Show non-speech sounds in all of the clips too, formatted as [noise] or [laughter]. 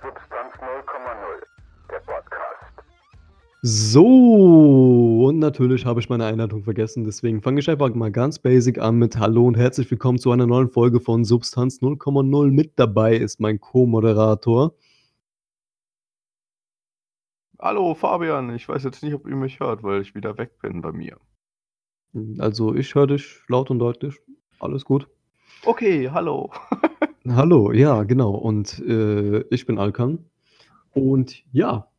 Substanz 0,0, der Podcast. So, und natürlich habe ich meine Einleitung vergessen, deswegen fange ich einfach mal ganz basic an mit Hallo und herzlich willkommen zu einer neuen Folge von Substanz 0,0. Mit dabei ist mein Co-Moderator. Hallo Fabian, ich weiß jetzt nicht, ob ihr mich hört, weil ich wieder weg bin bei mir. Also ich höre dich laut und deutlich. Alles gut. Okay, hallo. [laughs] Hallo, ja, genau. Und äh, ich bin Alkan. Und ja,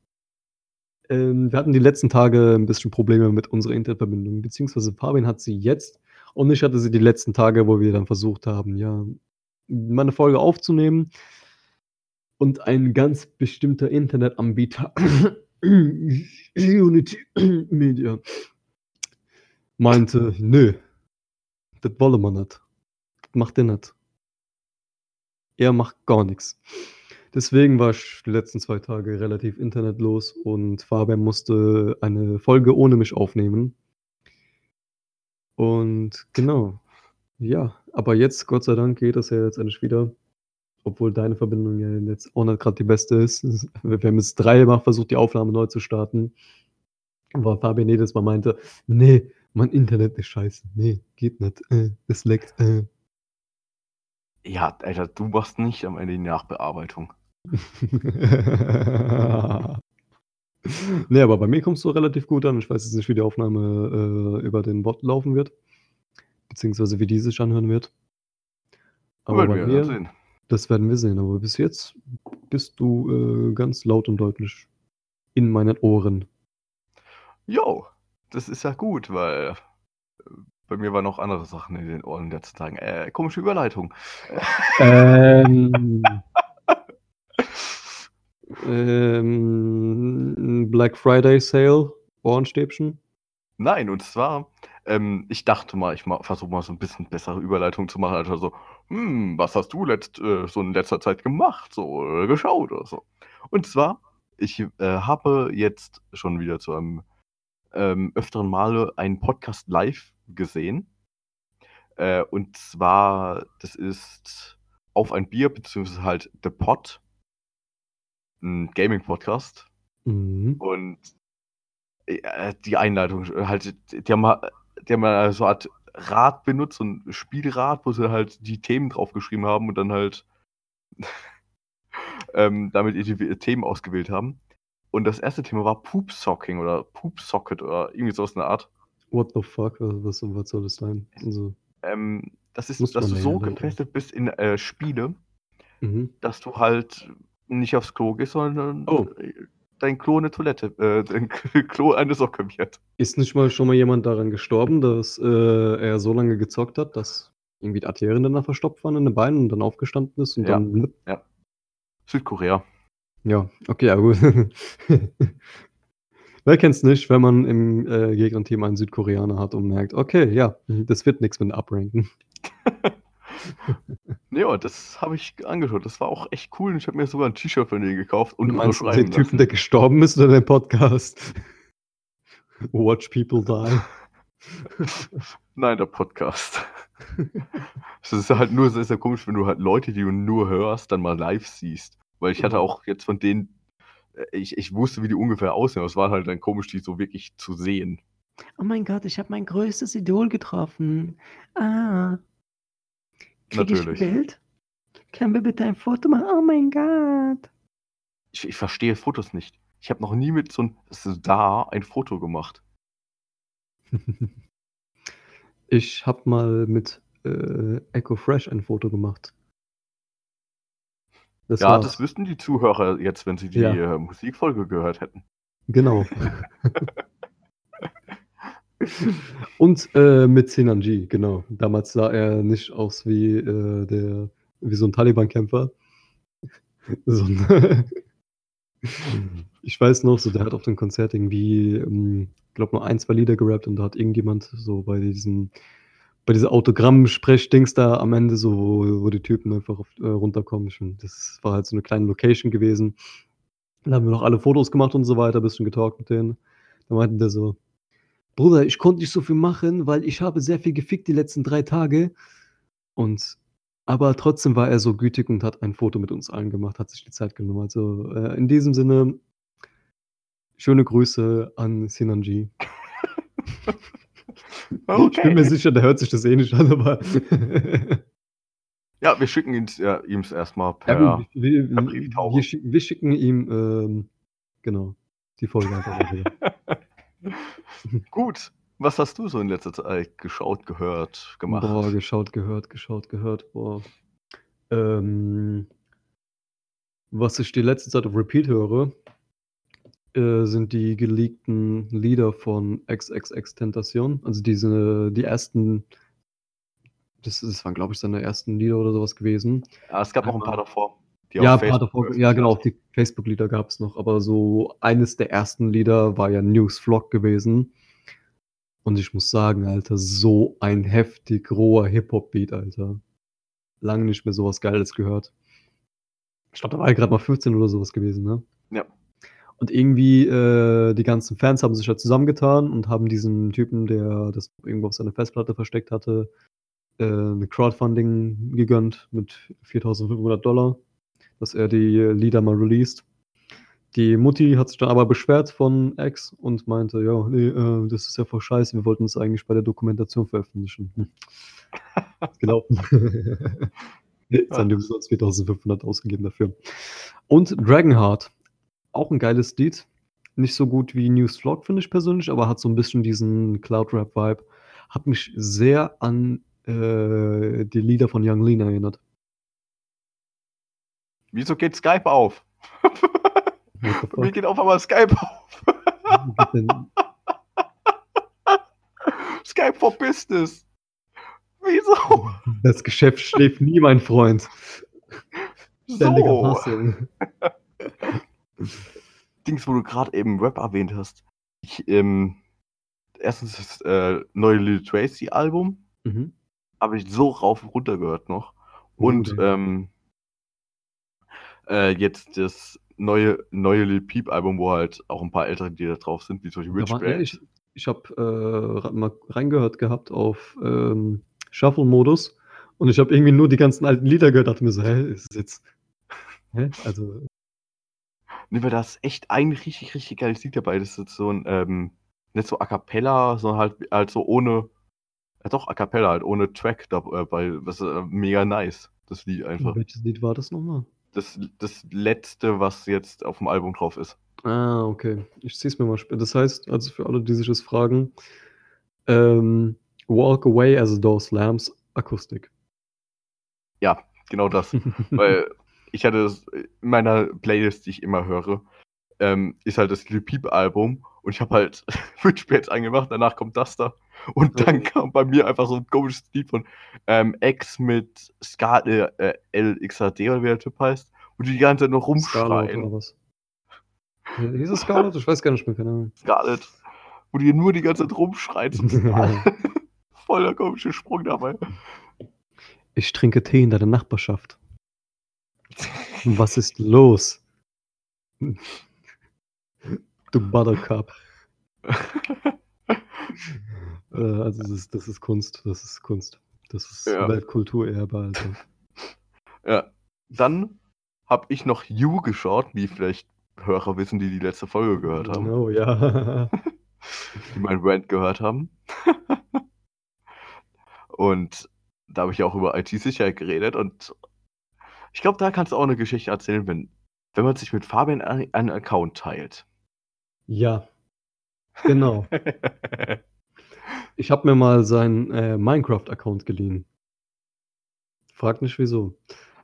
ähm, wir hatten die letzten Tage ein bisschen Probleme mit unserer Internetverbindung, beziehungsweise Fabian hat sie jetzt und ich hatte sie die letzten Tage, wo wir dann versucht haben, ja, meine Folge aufzunehmen. Und ein ganz bestimmter Internetanbieter, Unity Media, meinte, nö, das wolle man nicht. Das macht er nicht. Er macht gar nichts. Deswegen war ich die letzten zwei Tage relativ internetlos und Fabian musste eine Folge ohne mich aufnehmen. Und genau, ja, aber jetzt, Gott sei Dank, geht das ja jetzt endlich wieder. Obwohl deine Verbindung ja jetzt auch nicht gerade die beste ist. [laughs] Wir haben jetzt dreimal versucht, die Aufnahme neu zu starten. Weil Fabian jedes Mal meinte, nee, mein Internet ist scheiße. Nee, geht nicht. Äh, es leckt. Äh. Ja, Alter, du machst nicht am Ende die Nachbearbeitung. [laughs] nee, aber bei mir kommst du relativ gut an. Ich weiß jetzt nicht, wie die Aufnahme äh, über den Bot laufen wird. Beziehungsweise wie die sich anhören wird. Aber Werden bei wir mir, sehen. das werden wir sehen. Aber bis jetzt bist du äh, ganz laut und deutlich in meinen Ohren. Jo, das ist ja gut, weil äh, bei mir waren noch andere Sachen in den Ohren letzten Tagen. Äh, komische Überleitung. Ähm, [laughs] ähm, Black Friday Sale, Ohrenstäbchen. Nein, und zwar, ähm, ich dachte mal, ich versuche mal so ein bisschen bessere Überleitung zu machen. Also so, hm, was hast du letzt, äh, so in letzter Zeit gemacht, so oder geschaut oder so. Und zwar, ich äh, habe jetzt schon wieder zu einem ähm, öfteren Male einen Podcast live gesehen. Äh, und zwar, das ist auf ein Bier, beziehungsweise halt The Pod, ein Gaming-Podcast. Mhm. Und äh, die Einleitung, äh, halt, die haben, mal- die haben mal so eine Art Rad benutzt, so ein Spielrad, wo sie halt die Themen draufgeschrieben haben und dann halt [laughs] ähm, damit die Themen ausgewählt haben. Und das erste Thema war Poop Socking oder Poop Socket oder irgendwie sowas in der Art. What the fuck? Was, was soll das sein? Also, Ähm, das ist, dass du ja so leiten. gefesselt bist in äh, Spiele, mhm. dass du halt nicht aufs Klo gehst, sondern Oh. dein Klo eine Toilette, äh, dein [laughs] Klo eine Socke wird. Ist nicht mal schon mal jemand daran gestorben, dass äh, er so lange gezockt hat, dass irgendwie die Arterien danach verstopft waren in den Beinen und dann aufgestanden ist und Ja. dann. Südkorea. Ja, okay, ja gut. [laughs] Wer kennt's nicht, wenn man im äh, Gegnerteam einen Südkoreaner hat und merkt, okay, ja, das wird nichts mit dem Abranken. Ja, das habe ich angeschaut. Das war auch echt cool. Ich habe mir sogar ein T-Shirt von denen gekauft und meinst den unterschreiben Typen, der gestorben ist oder den Podcast? [laughs] Watch people die. lassen. [laughs] Nein, der Podcast. [laughs] Es ist halt nur sehr, sehr komisch, wenn du halt Leute, die du nur hörst, dann mal live siehst. Weil ich hatte Mhm. auch jetzt von denen, ich, ich wusste, wie die ungefähr aussehen, aber es war halt dann komisch, die so wirklich zu sehen. Oh mein Gott, ich habe mein größtes Idol getroffen. Ah. Krieg ich ein Natürlich. Bild? Können wir bitte ein Foto machen? Oh mein Gott. Ich, ich verstehe Fotos nicht. Ich habe noch nie mit so einem da ein Foto gemacht. [laughs] Ich habe mal mit äh, Echo Fresh ein Foto gemacht. Das ja, war's. das wüssten die Zuhörer jetzt, wenn sie die Ja. äh, Musikfolge gehört hätten. Genau. [laughs] Und äh, mit Sinanji, genau. Damals sah er nicht aus wie, äh, der, wie so ein Taliban-Kämpfer. [laughs] So [laughs] ich weiß noch, so, der hat auf dem Konzert irgendwie, ähm, glaube nur ein, zwei Lieder gerappt und da hat irgendjemand so bei diesem, bei dieser Autogramm-Sprechdings da am Ende so, wo, wo die Typen einfach auf, äh, runterkommen. Das war halt so eine kleine Location gewesen. Dann haben wir noch alle Fotos gemacht und so weiter, bisschen getalkt mit denen. Da meinten der so, Bruder, ich konnte nicht so viel machen, weil ich habe sehr viel gefickt die letzten drei Tage. Und Aber trotzdem war er so gütig und hat ein Foto mit uns allen gemacht, hat sich die Zeit genommen. Also, äh, in diesem Sinne schöne Grüße an Sinanji. [laughs] [laughs] Ich bin mir sicher, der hört sich das eh nicht an, aber [laughs] Ja, wir schicken ihn ja, ihm's erstmal Ja per gut, wir per wir Brieftauche. wir schicken ihm, ähm, genau, die Folge einfach. [laughs] Gut. Was hast du so in letzter Zeit geschaut, gehört, gemacht? Boah, geschaut, gehört, geschaut, gehört, boah. Ähm, was ich die letzte Zeit auf Repeat höre, äh, sind die geleakten Lieder von XXXTentacion. Also diese die ersten das das waren, glaube ich, seine ersten Lieder oder so was gewesen. Ja, es gab noch 'n paar davor, die Ja, ein paar davor, ja genau, die Facebook-Lieder gab's noch, aber so eines der ersten Lieder war ja News Vlog gewesen. Und ich muss sagen, Alter, so ein heftig roher Hip-Hop-Beat, Alter. Lange nicht mehr so was Geiles gehört. Ich glaube, da war er grad mal 15 oder so was gewesen, ne? Ja. Und irgendwie, äh, die ganzen Fans haben sich halt zusammengetan und haben diesem Typen, der das irgendwo auf seiner Festplatte versteckt hatte, äh, 'ne Crowdfunding gegönnt mit 4.500 dass er die Lieder mal released. Die Mutti hat sich dann aber beschwert von X und meinte: „Ja, ne, äh, das ist ja voll scheiße. Wir wollten das eigentlich bei der Dokumentation veröffentlichen.“ Hm. Ist gelaufen. [laughs] Jetzt haben die umsonst 4.500 ausgegeben dafür. Und Dragonheart, auch 'n geiles Lied. Nicht so gut wie News Vlog, finde ich persönlich, aber hat so 'n bisschen diesen Cloud-Rap-Vibe. Hat mich sehr an, äh, die Lieder von Yung Lean erinnert. Wieso geht Skype auf? [laughs] Mir geht auf einmal Skype auf. [laughs] Skype for Business. Wieso? Das Geschäft schläft nie, mein Freund. Ständiger So. Hustle. [laughs] [laughs] Dings, wo du grad eben Rap erwähnt hast. Ich, ähm erstens das, äh, neue Lil Tracy-Album Mhm. habe ich so rauf und runter gehört noch. Und, Okay. ähm äh, jetzt das neue neue Lil Peep-Album, wo halt auch 'n paar ältere Lieder drauf sind, wie zum Beispiel Da Rich Brand. ehrlich, ich habe, äh, mal reingehört gehabt auf, ähm, Shuffle-Modus und ich habe irgendwie nur die ganzen alten Lieder gehört, dachte mir so: „Hä, ist es jetzt hä?“ Also Ne, weil da ist echt ein richtig, richtig geiles Lied dabei. Das ist so 'n, ähm nicht so A cappella, sondern halt halt so ohne ja doch, A cappella halt, ohne Track dabei. Das ist, äh, mega nice, das Lied einfach. Welches Lied war das noch mal? Das das letzte, was jetzt aufm Album drauf ist. Ah, okay. Ich ziehe es mir mal sp das heißt, also für alle, die sich das fragen, ähm, „Walk Away as the Door Slams“ Akustik. Ja, genau das. [laughs] Weil ich hatte das in meiner Playlist, die ich immer höre, ähm, ist halt das Lil Peep-Album und ich habe halt [laughs] Brand angemacht, danach kommt das da. Und dann Oh. kam bei mir einfach so 'n komisches Lied von, ähm, X mit Ska äh, äh, LXAD oder wie der Typ heißt, wo die die ganze Zeit noch Scarlett oder rumschreien. was? Hi hieß es Scarlett? Ich weiß gar nicht mehr, keine Ahnung. Scarlett, wo die nur die ganze Zeit rumschreit. So [laughs] total voll der komische Sprung dabei. Ich trinke Tee in deiner Nachbarschaft. Was ist los? Du Buttercup. Äh, also das ist das ist Kunst, das ist Kunst. Das ist Ja. Weltkulturerbe, Alter. Ja. Dann habe ich noch You geschaut, wie vielleicht Hörer wissen, die die letzte Folge gehört haben. Oh ja. [laughs] Die meinen Rant gehört haben. [laughs] Und da habe ich ja auch über IT-Sicherheit geredet und ich glaube, da kannst du auch 'ne Geschichte erzählen, wenn wenn man sich mit Fabian ein einen Account teilt. Ja. Genau. [laughs] Ich habe mir mal seinen, äh, Minecraft-Account geliehen. Frag nicht wieso.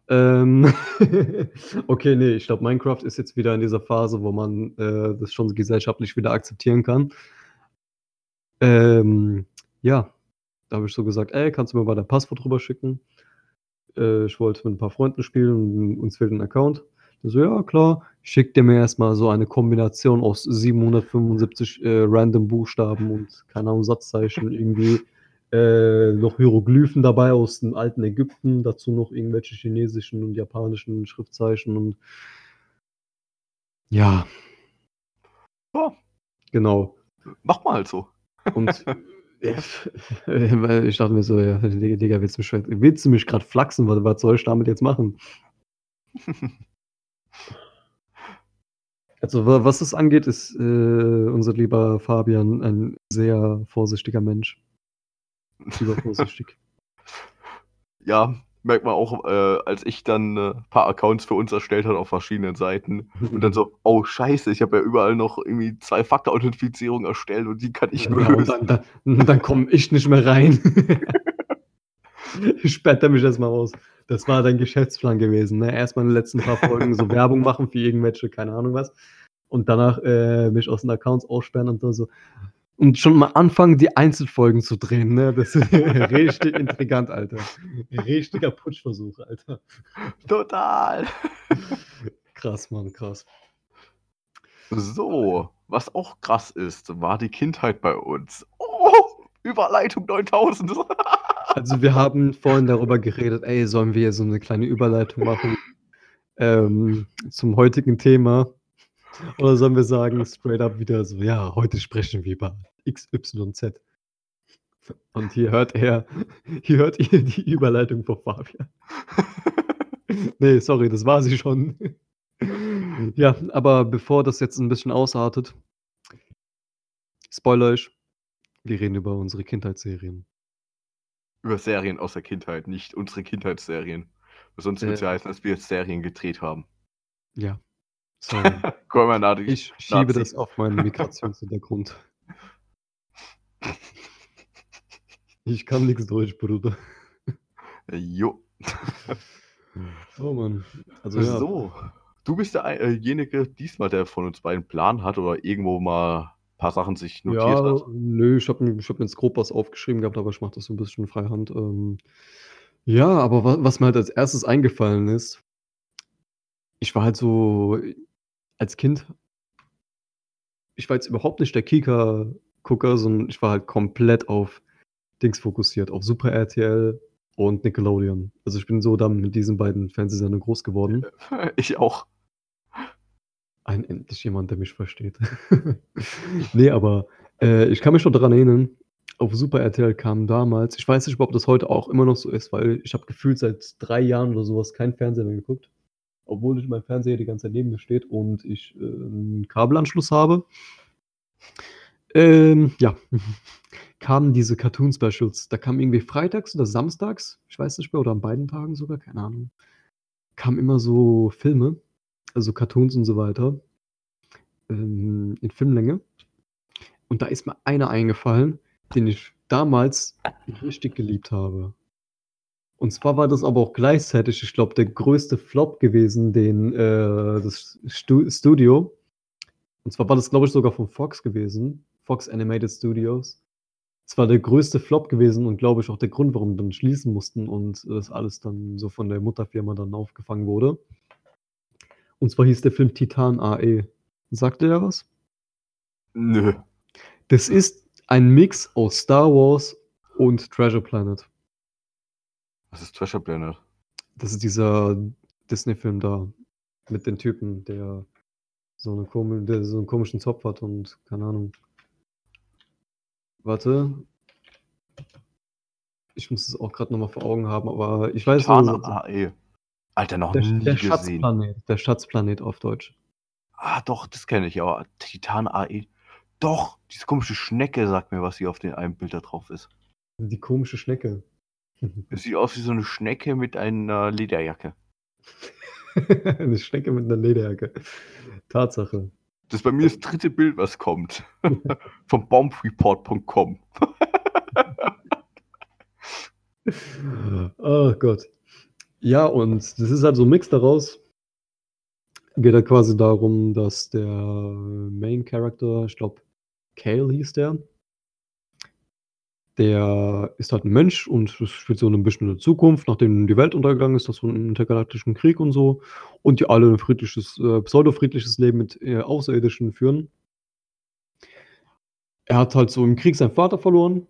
Ähm, [laughs] okay, ne, ich glaube, Minecraft ist jetzt wieder in dieser Phase, wo man, äh, das schon gesellschaftlich wieder akzeptieren kann. Ähm, ja, da habe ich so gesagt: „Ey, kannst du mir mal dein Passwort rüberschicken?“ Äh, ich wollte mit 'n paar Freunden spielen und uns fehlt 'n Account. So: „Ja, klar.“ Schickt der mir erst mal so eine Kombination aus 775, äh, random Buchstaben und, keine Ahnung, Satzzeichen irgendwie, äh, noch Hieroglyphen dabei aus dem alten Ägypten, dazu noch irgendwelche chinesischen und japanischen Schriftzeichen und ja. Ja. Genau. Macht man halt so. Und [laughs] ich dachte mir so, ja, Digga, willst du mich, willst du mich gerade flachsen? Was, was soll ich damit jetzt machen? [laughs] Also, wa- was das angeht, ist äh, unser lieber Fabian ein sehr vorsichtiger Mensch. Übervorsichtig. [laughs] Ja, merkt man auch, äh, als ich dann äh, ein paar Accounts für uns erstellt habe auf verschiedenen Seiten und dann so, [laughs] oh scheiße, ich habe ja überall noch irgendwie zwei Faktor-Authentifizierung erstellt und die kann ich nur ja, und lösen. dann, dann, dann komme ich nicht mehr rein. [laughs] Sperrt er mich erstmal aus. Das war dein Geschäftsplan gewesen. Ne? Erstmal in den letzten paar Folgen so Werbung machen für irgendwelche, keine Ahnung was. Und danach äh, mich aus den Accounts aussperren und so. Und schon mal anfangen, die Einzelfolgen zu drehen. Ne? Das ist [laughs] richtig intrigant, Alter. Richtiger Putschversuch, Alter. Total. Krass, Mann, krass. So, was auch krass ist, war die Kindheit bei uns. Oh, Überleitung 9000. [laughs] Also wir haben vorhin darüber geredet, ey, sollen wir so eine kleine Überleitung machen ähm, zum heutigen Thema? Oder sollen wir sagen, straight up wieder so, ja, heute sprechen wir über XYZ. Und hier hört er, hier hört ihr die Überleitung von Fabian. [laughs] nee, sorry, das war sie schon. ja, aber bevor das jetzt ein bisschen ausartet, spoiler euch, wir reden über unsere Kindheitsserien. Über Serien aus der Kindheit, nicht unsere Kindheitsserien. Sonst würde es Äh. ja heißen, dass wir jetzt Serien gedreht haben. Ja, sorry. [laughs] Ich schiebe das auf meinen Migrationshintergrund. Ich kann nichts Deutsch, Bruder. Jo. Oh Mann. Also ja, So, du bist derjenige diesmal, der von uns beiden Plan hat oder irgendwo mal ein paar Sachen sich notiert ja hat. nö, ich habe mir, ich hab mir jetzt grob was aufgeschrieben gehabt, aber ich mache das so ein bisschen freihand. Ähm, ja, aber wa was mir halt als erstes eingefallen ist, ich war halt so als Kind, ich war jetzt überhaupt nicht der Kika-Gucker, sondern ich war halt komplett auf Dings fokussiert, auf Super RTL und Nickelodeon. Also ich bin so dann mit diesen beiden Fernsehsendern groß geworden. [laughs] Ich auch. Ein endlich jemand, der mich versteht. [laughs] nee, aber äh, ich kann mich noch daran erinnern, auf Super RTL kam damals, ich weiß nicht, ob das heute auch immer noch so ist, weil ich habe gefühlt seit drei Jahren oder sowas kein Fernseher mehr geguckt. Obwohl ich mein Fernseher die ganze Zeit neben mir steht und ich äh, einen Kabelanschluss habe. Ähm, ja, [laughs] kamen diese Cartoon-Specials. Da kam irgendwie freitags oder samstags, ich weiß nicht mehr, oder an beiden Tagen sogar, keine Ahnung, kamen immer so Filme, also Cartoons und so weiter, ähm, in Filmlänge. Und da ist mir einer eingefallen, den ich damals richtig geliebt habe. Und zwar war das aber auch gleichzeitig, ich glaube, der größte Flop gewesen, den äh, das Stu Studio. Und zwar war das, glaube ich, sogar von Fox gewesen. Fox Animated Studios. Es war der größte Flop gewesen und glaube ich auch der Grund, warum wir dann schließen mussten und das alles dann so von der Mutterfirma dann aufgefangen wurde. Und zwar hieß der Film Titan AE. Sagt ihr da was? Nö. Das ist ein Mix aus Star Wars und Treasure Planet. Was ist Treasure Planet? Das ist dieser Disney-Film da mit den Typen, der so, eine komi der so einen komischen Zopf hat und keine Ahnung. Warte. Ich muss es auch gerade nochmal vor Augen haben, aber ich weiß Titan so, AE. Alter, noch der, nie der gesehen. Schatzplanet. Der Schatzplanet auf Deutsch. Ah, doch, das kenne ich, aber Titan AE. Doch, diese komische Schnecke sagt mir, was hier auf dem einen Bild da drauf ist. Die komische Schnecke. [laughs] Es sieht aus wie so eine Schnecke mit einer Lederjacke. [laughs] Eine Schnecke mit einer Lederjacke. Tatsache. Das ist bei mir das dritte Bild, was kommt. [laughs] Vom bombreport.com. Oh Gott. Ja, und das ist halt so ein Mix daraus. Geht halt quasi darum, dass der Main Character, ich glaube, Kale hieß der, der ist halt ein Mensch und es spielt so ein bisschen in der Zukunft, nachdem die Welt untergegangen ist, das so einen intergalaktischen Krieg und so, und die alle ein friedliches, äh, pseudo-friedliches Leben mit äh, Außerirdischen führen. Er hat halt so im Krieg seinen Vater verloren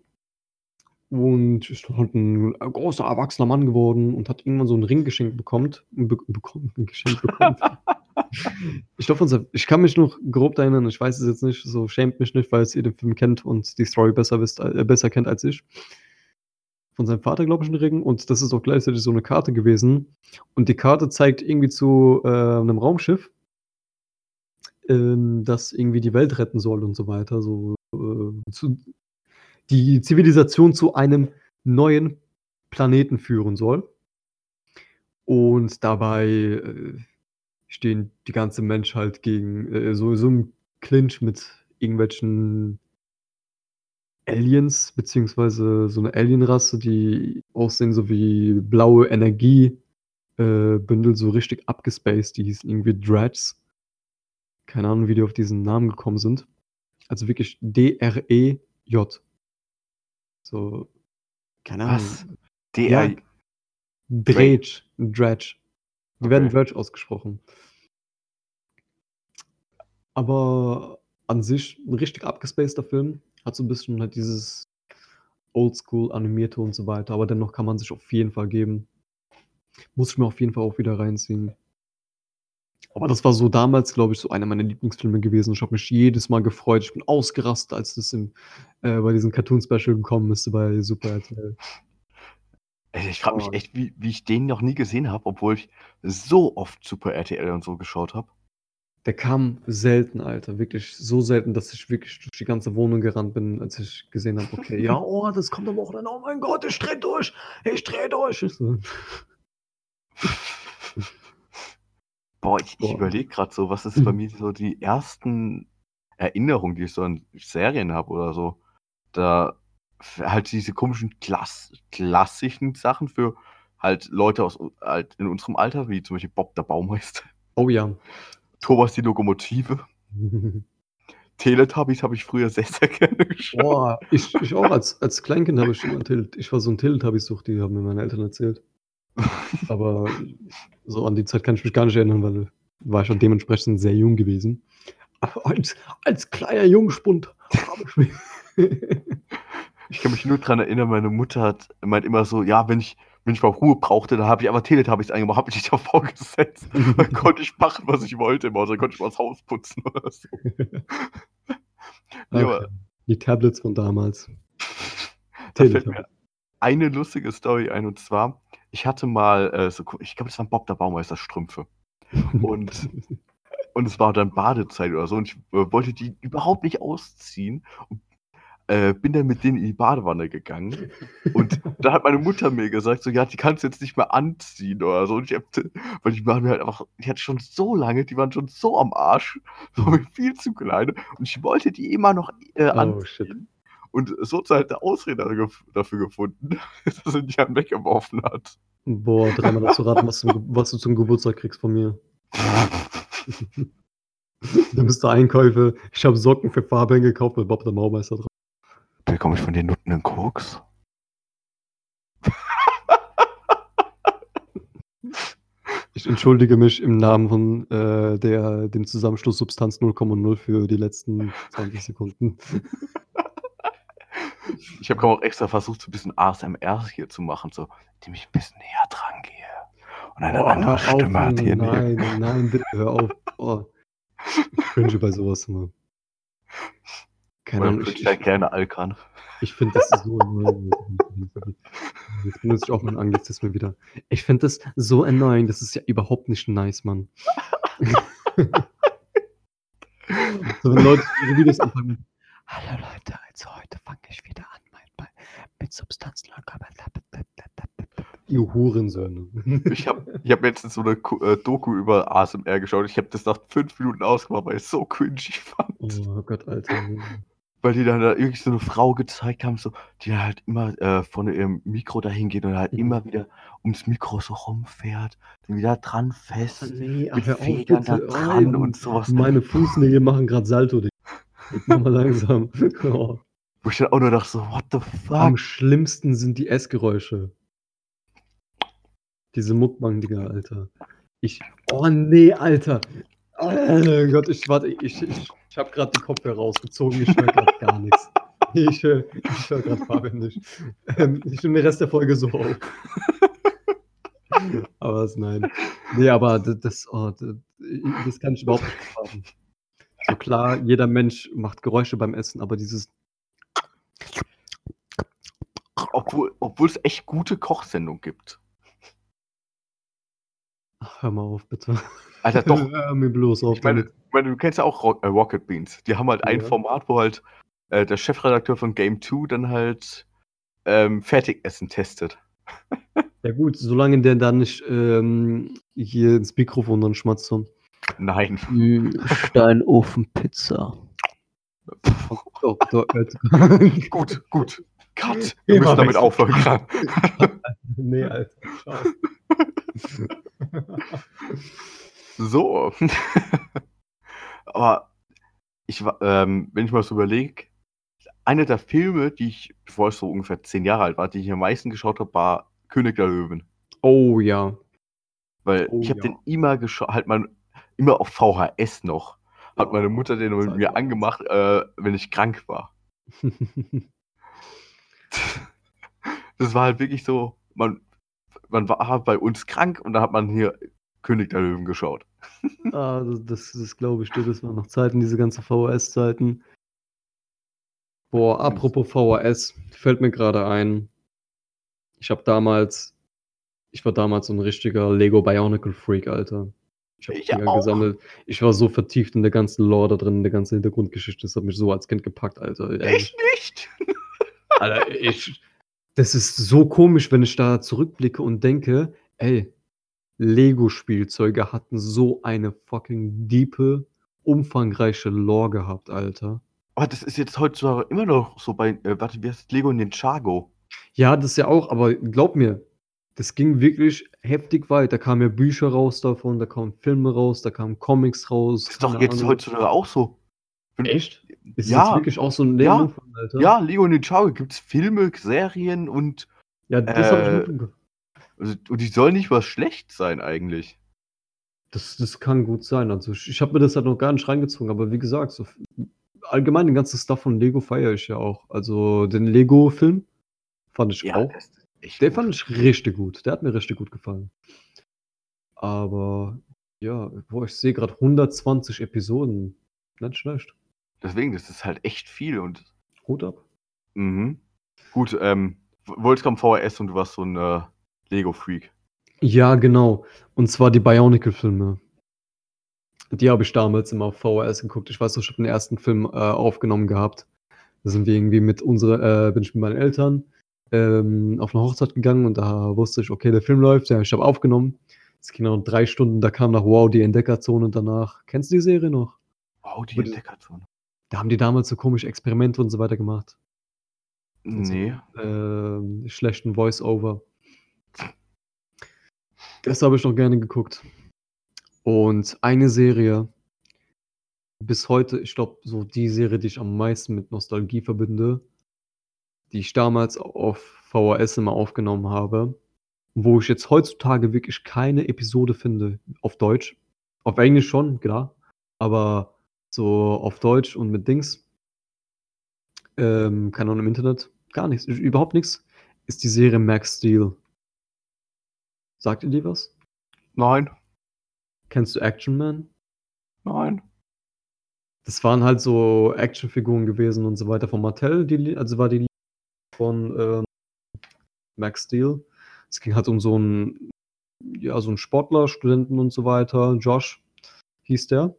und ist halt ein großer erwachsener Mann geworden und hat irgendwann so einen Ring geschenkt bekommen, be bekommen, ein Geschenk bekommen. [laughs] [laughs] Ich glaube, unser ich kann mich noch grob erinnern, ich weiß es jetzt nicht, so schämt mich nicht, weil's ihr den Film kennt und die Story besser wisst äh, besser kennt als ich. Von seinem Vater, glaube ich, 'n Ring und das ist auch gleichzeitig so 'ne Karte gewesen. Und die Karte zeigt irgendwie zu, äh, 'nem Raumschiff ähm, das irgendwie die Welt retten soll und so weiter, so, äh, zu die Zivilisation zu einem neuen Planeten führen soll. Und dabei, äh, stehen die ganze Menschheit gegen äh, so so 'n Clinch mit irgendwelchen Aliens, beziehungsweise so 'ne Alienrasse, die aussehen so wie blaue Energie äh, so richtig abgespaced, die hießen irgendwie Dreads. Keine Ahnung, wie die auf diesen Namen gekommen sind. Also wirklich D-R-E-J. So, keine Ahnung. Was? D Ja. Dredge, Dredge. Die werden Okay. Dredge ausgesprochen. Aber an sich 'n richtig abgespaceder Film. Hat so 'n bisschen halt dieses Oldschool animierte und so weiter, aber dennoch kann man sich auf jeden Fall geben. Muss ich mir auf jeden Fall auch wieder reinziehen. Aber das war so damals, glaube ich, so einer meiner Lieblingsfilme gewesen. Ich habe mich jedes Mal gefreut. Ich bin ausgerastet, als das im äh, bei diesem Cartoon Special gekommen ist bei Super RTL. Ich frage mich echt, wie wie ich den noch nie gesehen habe, obwohl ich so oft Super RTL und so geschaut habe. Der kam selten, Alter, wirklich so selten, dass ich wirklich durch die ganze Wohnung gerannt bin, als ich gesehen habe, okay, ja, [laughs] oh, das kommt am Wochenende. Oh mein Gott, ich drehe durch. Ich drehe durch. Ich so [laughs] Boah, ich ich überlege grad so, was ist bei [laughs] mir so die ersten Erinnerungen, die ich so an Serien habe oder so. Da halt diese komischen klass klassischen Sachen für halt Leute aus halt in unserem Alter, wie zum Beispiel Bob der Baumeister, Oh ja. Thomas die Lokomotive. [laughs] Teletubbies habe ich früher sehr, sehr gerne geschaut. Boah, ich ich auch als als Kleinkind habe ich immer Tele ich war so 'n Teletubbies-Suchti, haben mir meine Eltern erzählt. [laughs] Aber so an die Zeit kann ich mich gar nicht erinnern, weil war ich schon dementsprechend sehr jung gewesen. Aber als als kleiner Jungspund habe ich mich Ich kann mich nur dran erinnern, meine Mutter hat meint immer so: „Ja, wenn ich wenn ich mal Ruhe brauchte, dann habe ich einfach Teletubbies angemacht, habe mich [laughs] davor gesetzt. Dann [laughs] konnte ich machen, was ich wollte im Haus. Dann konnte ich mal das Haus putzen oder so. [laughs] Aber ja, die Tablets von damals. da fällt mir eine lustige Story ein und zwar, ich hatte mal, äh, so ich glaube, das waren Bob der Baumeister Strümpfe. Und und es war dann Badezeit oder so und ich, äh, wollte die überhaupt nicht ausziehen und, äh, bin dann mit denen in die Badewanne gegangen. Und da hat meine Mutter mir gesagt, so: „Ja, die kannst du jetzt nicht mehr anziehen“ oder so. Und ich habe weil die waren mir halt einfach die hatte schon so lange die waren schon so am Arsch, [laughs] mir viel zu klein und ich wollte die immer noch, äh, Oh, shit. anziehen. Und so hat sie halt 'ne Ausrede dafür gefunden, [laughs] dass sie die dann weggeworfen hat. Boah, dreimal du raten, was du [laughs] was du zum Geburtstag kriegst von mir. Du bist Einkäufe. Ich habe Socken für Fabian gekauft mit Bob der Baumeister drauf. Bekomme ich von den Nutten 'nen Koks? Ich entschuldige mich im Namen von, äh, der dem Zusammenschluss Substanz 0,0 für die letzten 20 Sekunden. Ich habe auch extra versucht, so 'n bisschen ASMR hier zu machen, so, indem ich 'n bisschen näher dran gehe und eine Boah, andere auf, Stimme hat hier nein, nein, bitte hör auf. Oh. Ich cringe bei so was immer. [laughs] Keine Ahnung, ich der ich kleine Alkan. [laughs] ich finde das so. Jetzt benutze ich auch meinen Anglizismen wieder. Ich finde das so annoying, das ist ja überhaupt nicht nice, Mann. [laughs] So, wenn Leute ihre Videos anfangen: „Hallo Leute, also heute fange ich wieder an mein mit Substanz 0,0 Ihr Hurensöhne. Ich habe ich habe letztens so 'ne äh, Doku über ASMR geschaut. Ich habe das nach 5 Minuten ausgemacht, weil ich's so cringy fand. Oh Gott, Alter. Weil die dann da irgendwie so 'ne Frau gezeigt haben, so, die halt immer, äh, vor ihrem Mikro dahin geht und halt Mhm. immer wieder ums Mikro so rumfährt, dann wieder dran fest, Ne, ach, mit hör auf, Federn da dran Oh, und so was. meine Fußnägel machen grad Salto. Jetzt mach mal langsam. [laughs] Oh. Wo ich dann auch nur dachte so: „What the Am fuck?“ schlimmsten sind die Essgeräusche. Diese Mukbang-Dinger, Alter. Ich oh ne, Alter. Oh Gott, ich warte, ich ich ich habe grad die Kopfhörer rausgezogen, ich höre grad gar nix. Ich höre ich höre grad Fabian nicht. Ähm, ich nehme den Rest der Folge so auf. Aber was nein. Ne, aber das oh, d ich- das kann ich überhaupt nicht haben. So klar, jeder Mensch macht Geräusche beim Essen, aber dieses Obwohl, obwohl es echt gute Kochsendungen gibt. Ach, hör mal auf, bitte. Alter, [laughs] doch. Hör mir bloß auf Ich meine, meine, du kennst ja auch Rock, äh, Rocket Beans. Die haben halt ein Ja. Format, wo halt äh, der Chefredakteur von Game 2 dann halt ähm, Fertigessen testet. [laughs] Ja gut, solange der da nicht ähm, hier ins Mikrofon dann schmatzt. Nein. Steinofenpizza. Oetker. [laughs] Gut, gut. Cut. Wir müssen damit aufhören. nee, Alter. Ciao. So. [laughs] Aber ich war, ähm, wenn ich mal so überlege, einer der Filme, die ich, bevor ich so ungefähr zehn Jahre alt war, die ich am meisten geschaut habe, war König der Löwen. Oh ja. Weil Oh ich habe ja. den immer geschaut, halt mal immer auf VHS noch. Hat meine Mutter den mit mir angemacht, äh, wenn ich krank war. [laughs] Das war halt wirklich so, man, man war bei uns krank und da hat man hier König der Löwen geschaut. [laughs] ah, das, das, das glaube ich dir, das waren noch Zeiten, diese ganzen VHS-Zeiten. Boah, apropos VHS, fällt mir gerade ein. Ich habe damals, ich war damals so ein richtiger Lego Bionicle Freak, Alter. Ich habe Ich Dinger auch. gesammelt. Ich war so vertieft in der ganzen Lore da drin, in der ganzen Hintergrundgeschichte. Das hat mich so als Kind gepackt, Alter. Ey. Echt nicht? Alter, ich, das ist so komisch, wenn ich da zurückblicke und denke, ey, Lego-Spielzeuge hatten so eine fucking diepe, umfangreiche Lore gehabt, Alter. Aber das ist jetzt heutzutage immer noch so bei, äh, warte, wie heißt das? Lego Ninjago? Ja, das ja auch, aber glaub mir, das ging wirklich heftig weit. Da kamen ja Bücher raus davon, da kamen Filme raus, da kamen Comics raus. Das ist doch jetzt Ahnung. heutzutage auch so. Echt? Ist Ja. jetzt wirklich auch so ein Ja. Lego, Alter? Ja, Lego Ninjago gibt es Filme, Serien und, Ja, das hab ich Äh, mitbekommen. Also, und die sollen nicht was schlecht sein eigentlich. Das, das kann gut sein. Also ich, habe mir das halt noch gar nicht reingezogen, aber wie gesagt, so allgemein den ganzen Stuff von Lego feiere ich ja auch. Also den Lego-Film fand ich auch. echt Der gut. fand ich richtig gut. Der hat mir richtig gut gefallen. Aber ja, boah, ich sehe gerade 120 Episoden. Nicht schlecht. Deswegen, das ist halt echt viel und Hut ab. mhm. gut, ähm, kam VHS und du warst so ein äh, Lego-Freak. Ja, genau. Und zwar die Bionicle-Filme. Die habe ich damals immer auf VHS geguckt. Ich weiß noch, ich habe den ersten Film äh, aufgenommen gehabt. Da sind wir irgendwie mit unserer, äh, bin ich mit meinen Eltern ähm, auf eine Hochzeit gegangen und da wusste ich, okay, der Film läuft, ja, ich habe aufgenommen. Es ging noch drei Stunden, da kam nach Wow die Entdeckerzone und danach. Kennst du die Serie noch? Wow, die Entdeckerzone. Da haben die damals so komische Experimente und so weiter gemacht. Nee. ähm, schlechten Voice-Over. Das habe ich noch gerne geguckt. Und eine Serie, bis heute, ich glaube, so die Serie, die ich am meisten mit Nostalgie verbinde, die ich damals auf VHS immer aufgenommen habe, wo ich jetzt heutzutage wirklich keine Episode finde auf Deutsch. Auf Englisch schon, klar, aber so auf Deutsch und mit Dings, ähm, keine Ahnung, im Internet, gar nichts, überhaupt nichts, ist die Serie Max Steel. Sagt ihr die was? Nein. Kennst du Action Man? Nein. Das waren halt so Actionfiguren gewesen und so weiter von Mattel, die, also war die von ähm, Max Steel. Es ging halt um so einen, ja, so einen Sportler, Studenten und so weiter. Josh hieß der.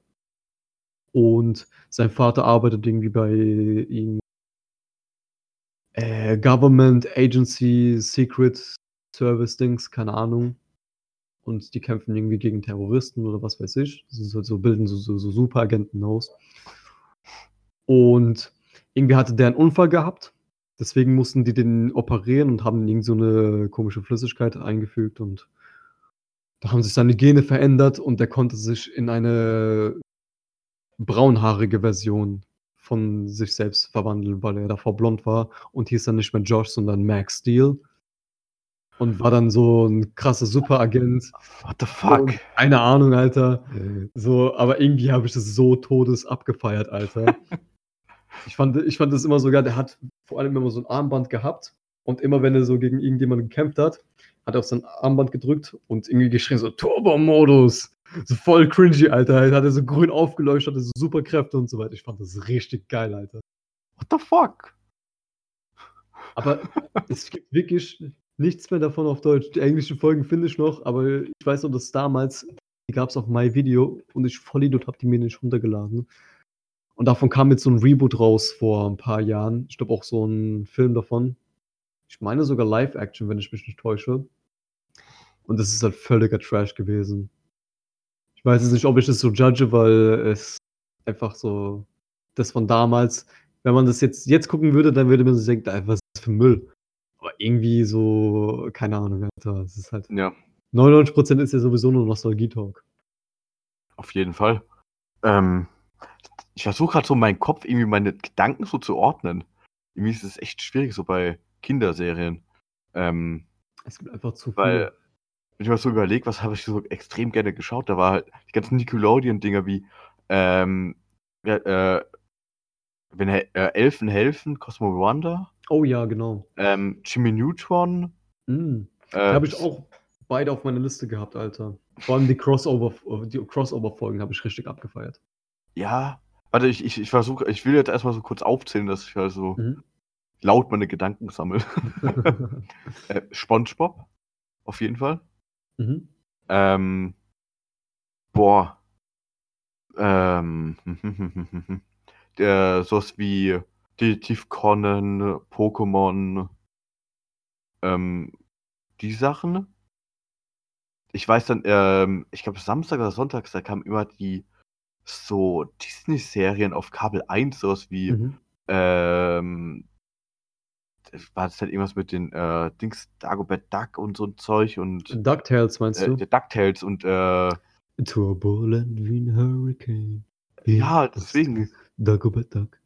Und sein Vater arbeitet irgendwie bei ihm äh, Government Agency Secret Service Dings, keine Ahnung. Und die kämpfen irgendwie gegen Terroristen oder was weiß ich. Ist halt so, bilden so, so, so Superagenten aus. Und irgendwie hatte der einen Unfall gehabt. Deswegen mussten die den operieren und haben irgend so eine komische Flüssigkeit eingefügt und da haben sich seine Gene verändert und der konnte sich in eine braunhaarige Version von sich selbst verwandeln, weil er davor blond war und hieß dann nicht mehr Josh, sondern Max Steel und war dann so ein krasser Superagent. What the fuck? Und Keine Ahnung, Alter. So, aber irgendwie habe ich das so todes abgefeiert, Alter. [laughs] ich, fand, ich fand das immer so geil. Der hat vor allem immer so ein Armband gehabt und immer wenn er so gegen irgendjemanden gekämpft hat, hat er auf sein Armband gedrückt und irgendwie geschrien so Turbo-Modus. So voll cringy, Alter. Er hatte so grün aufgeleuchtet, hatte so Superkräfte und so weiter. Ich fand das richtig geil, Alter. What the fuck? Aber es gibt wirklich nichts mehr davon auf Deutsch. Die englischen Folgen finde ich noch, aber ich weiß noch, dass damals, die gab es auf MyVideo und ich voll Idiot habe die mir nicht runtergeladen. Und davon kam jetzt so ein Reboot raus vor ein paar Jahren. Ich glaube auch so ein Film davon. Ich meine sogar Live-Action, wenn ich mich nicht täusche. Und das ist halt völliger Trash gewesen. Ich weiß jetzt nicht, ob ich das so judge, weil es einfach so das von damals, wenn man das jetzt, jetzt gucken würde, dann würde man sich denken, "Ey, was ist das für Müll? Aber irgendwie so, keine Ahnung, Alter. Es ist halt, Ja, 99% ist ja sowieso nur Nostalgie-Talk. auf jeden Fall. Ähm, ich versuche gerade so meinen Kopf irgendwie meine Gedanken so zu ordnen. Irgendwie ist es echt schwierig so bei Kinderserien. Ähm, Es gibt einfach zu viel. weil, wenn ich mal so überlege, was habe ich so extrem gerne geschaut, da war halt die ganzen Nickelodeon-Dinger wie, ähm, äh, wenn äh, Elfen helfen, Cosmo Wonder, oh ja, genau. ähm, Jimmy Neutron. Mhm. Äh, habe ich auch beide auf meiner Liste gehabt, Alter. Vor allem die Crossover, die Crossover-Folgen habe ich richtig abgefeiert. Ja, warte, ich, ich, ich versuche, ich will jetzt erstmal so kurz aufzählen, dass ich also Mhm. laut meine Gedanken sammle. [laughs] äh, SpongeBob, auf jeden Fall. mhm. Ähm, boah. Ähm, der, [laughs] sowas wie Detektiv Conan, Pokémon, ähm, die Sachen. Ich weiß dann, ähm, ich glaube Samstag oder Sonntags, da kamen immer die so Disney-Serien auf Kabel 1, sowas wie, Mhm. ähm, war das halt irgendwas mit den äh, Dings Dagobert Duck und so ein Zeug und DuckTales meinst äh, du? DuckTales und äh, Turbulent wie ein Hurricane. ja, deswegen. Dagobert Duck.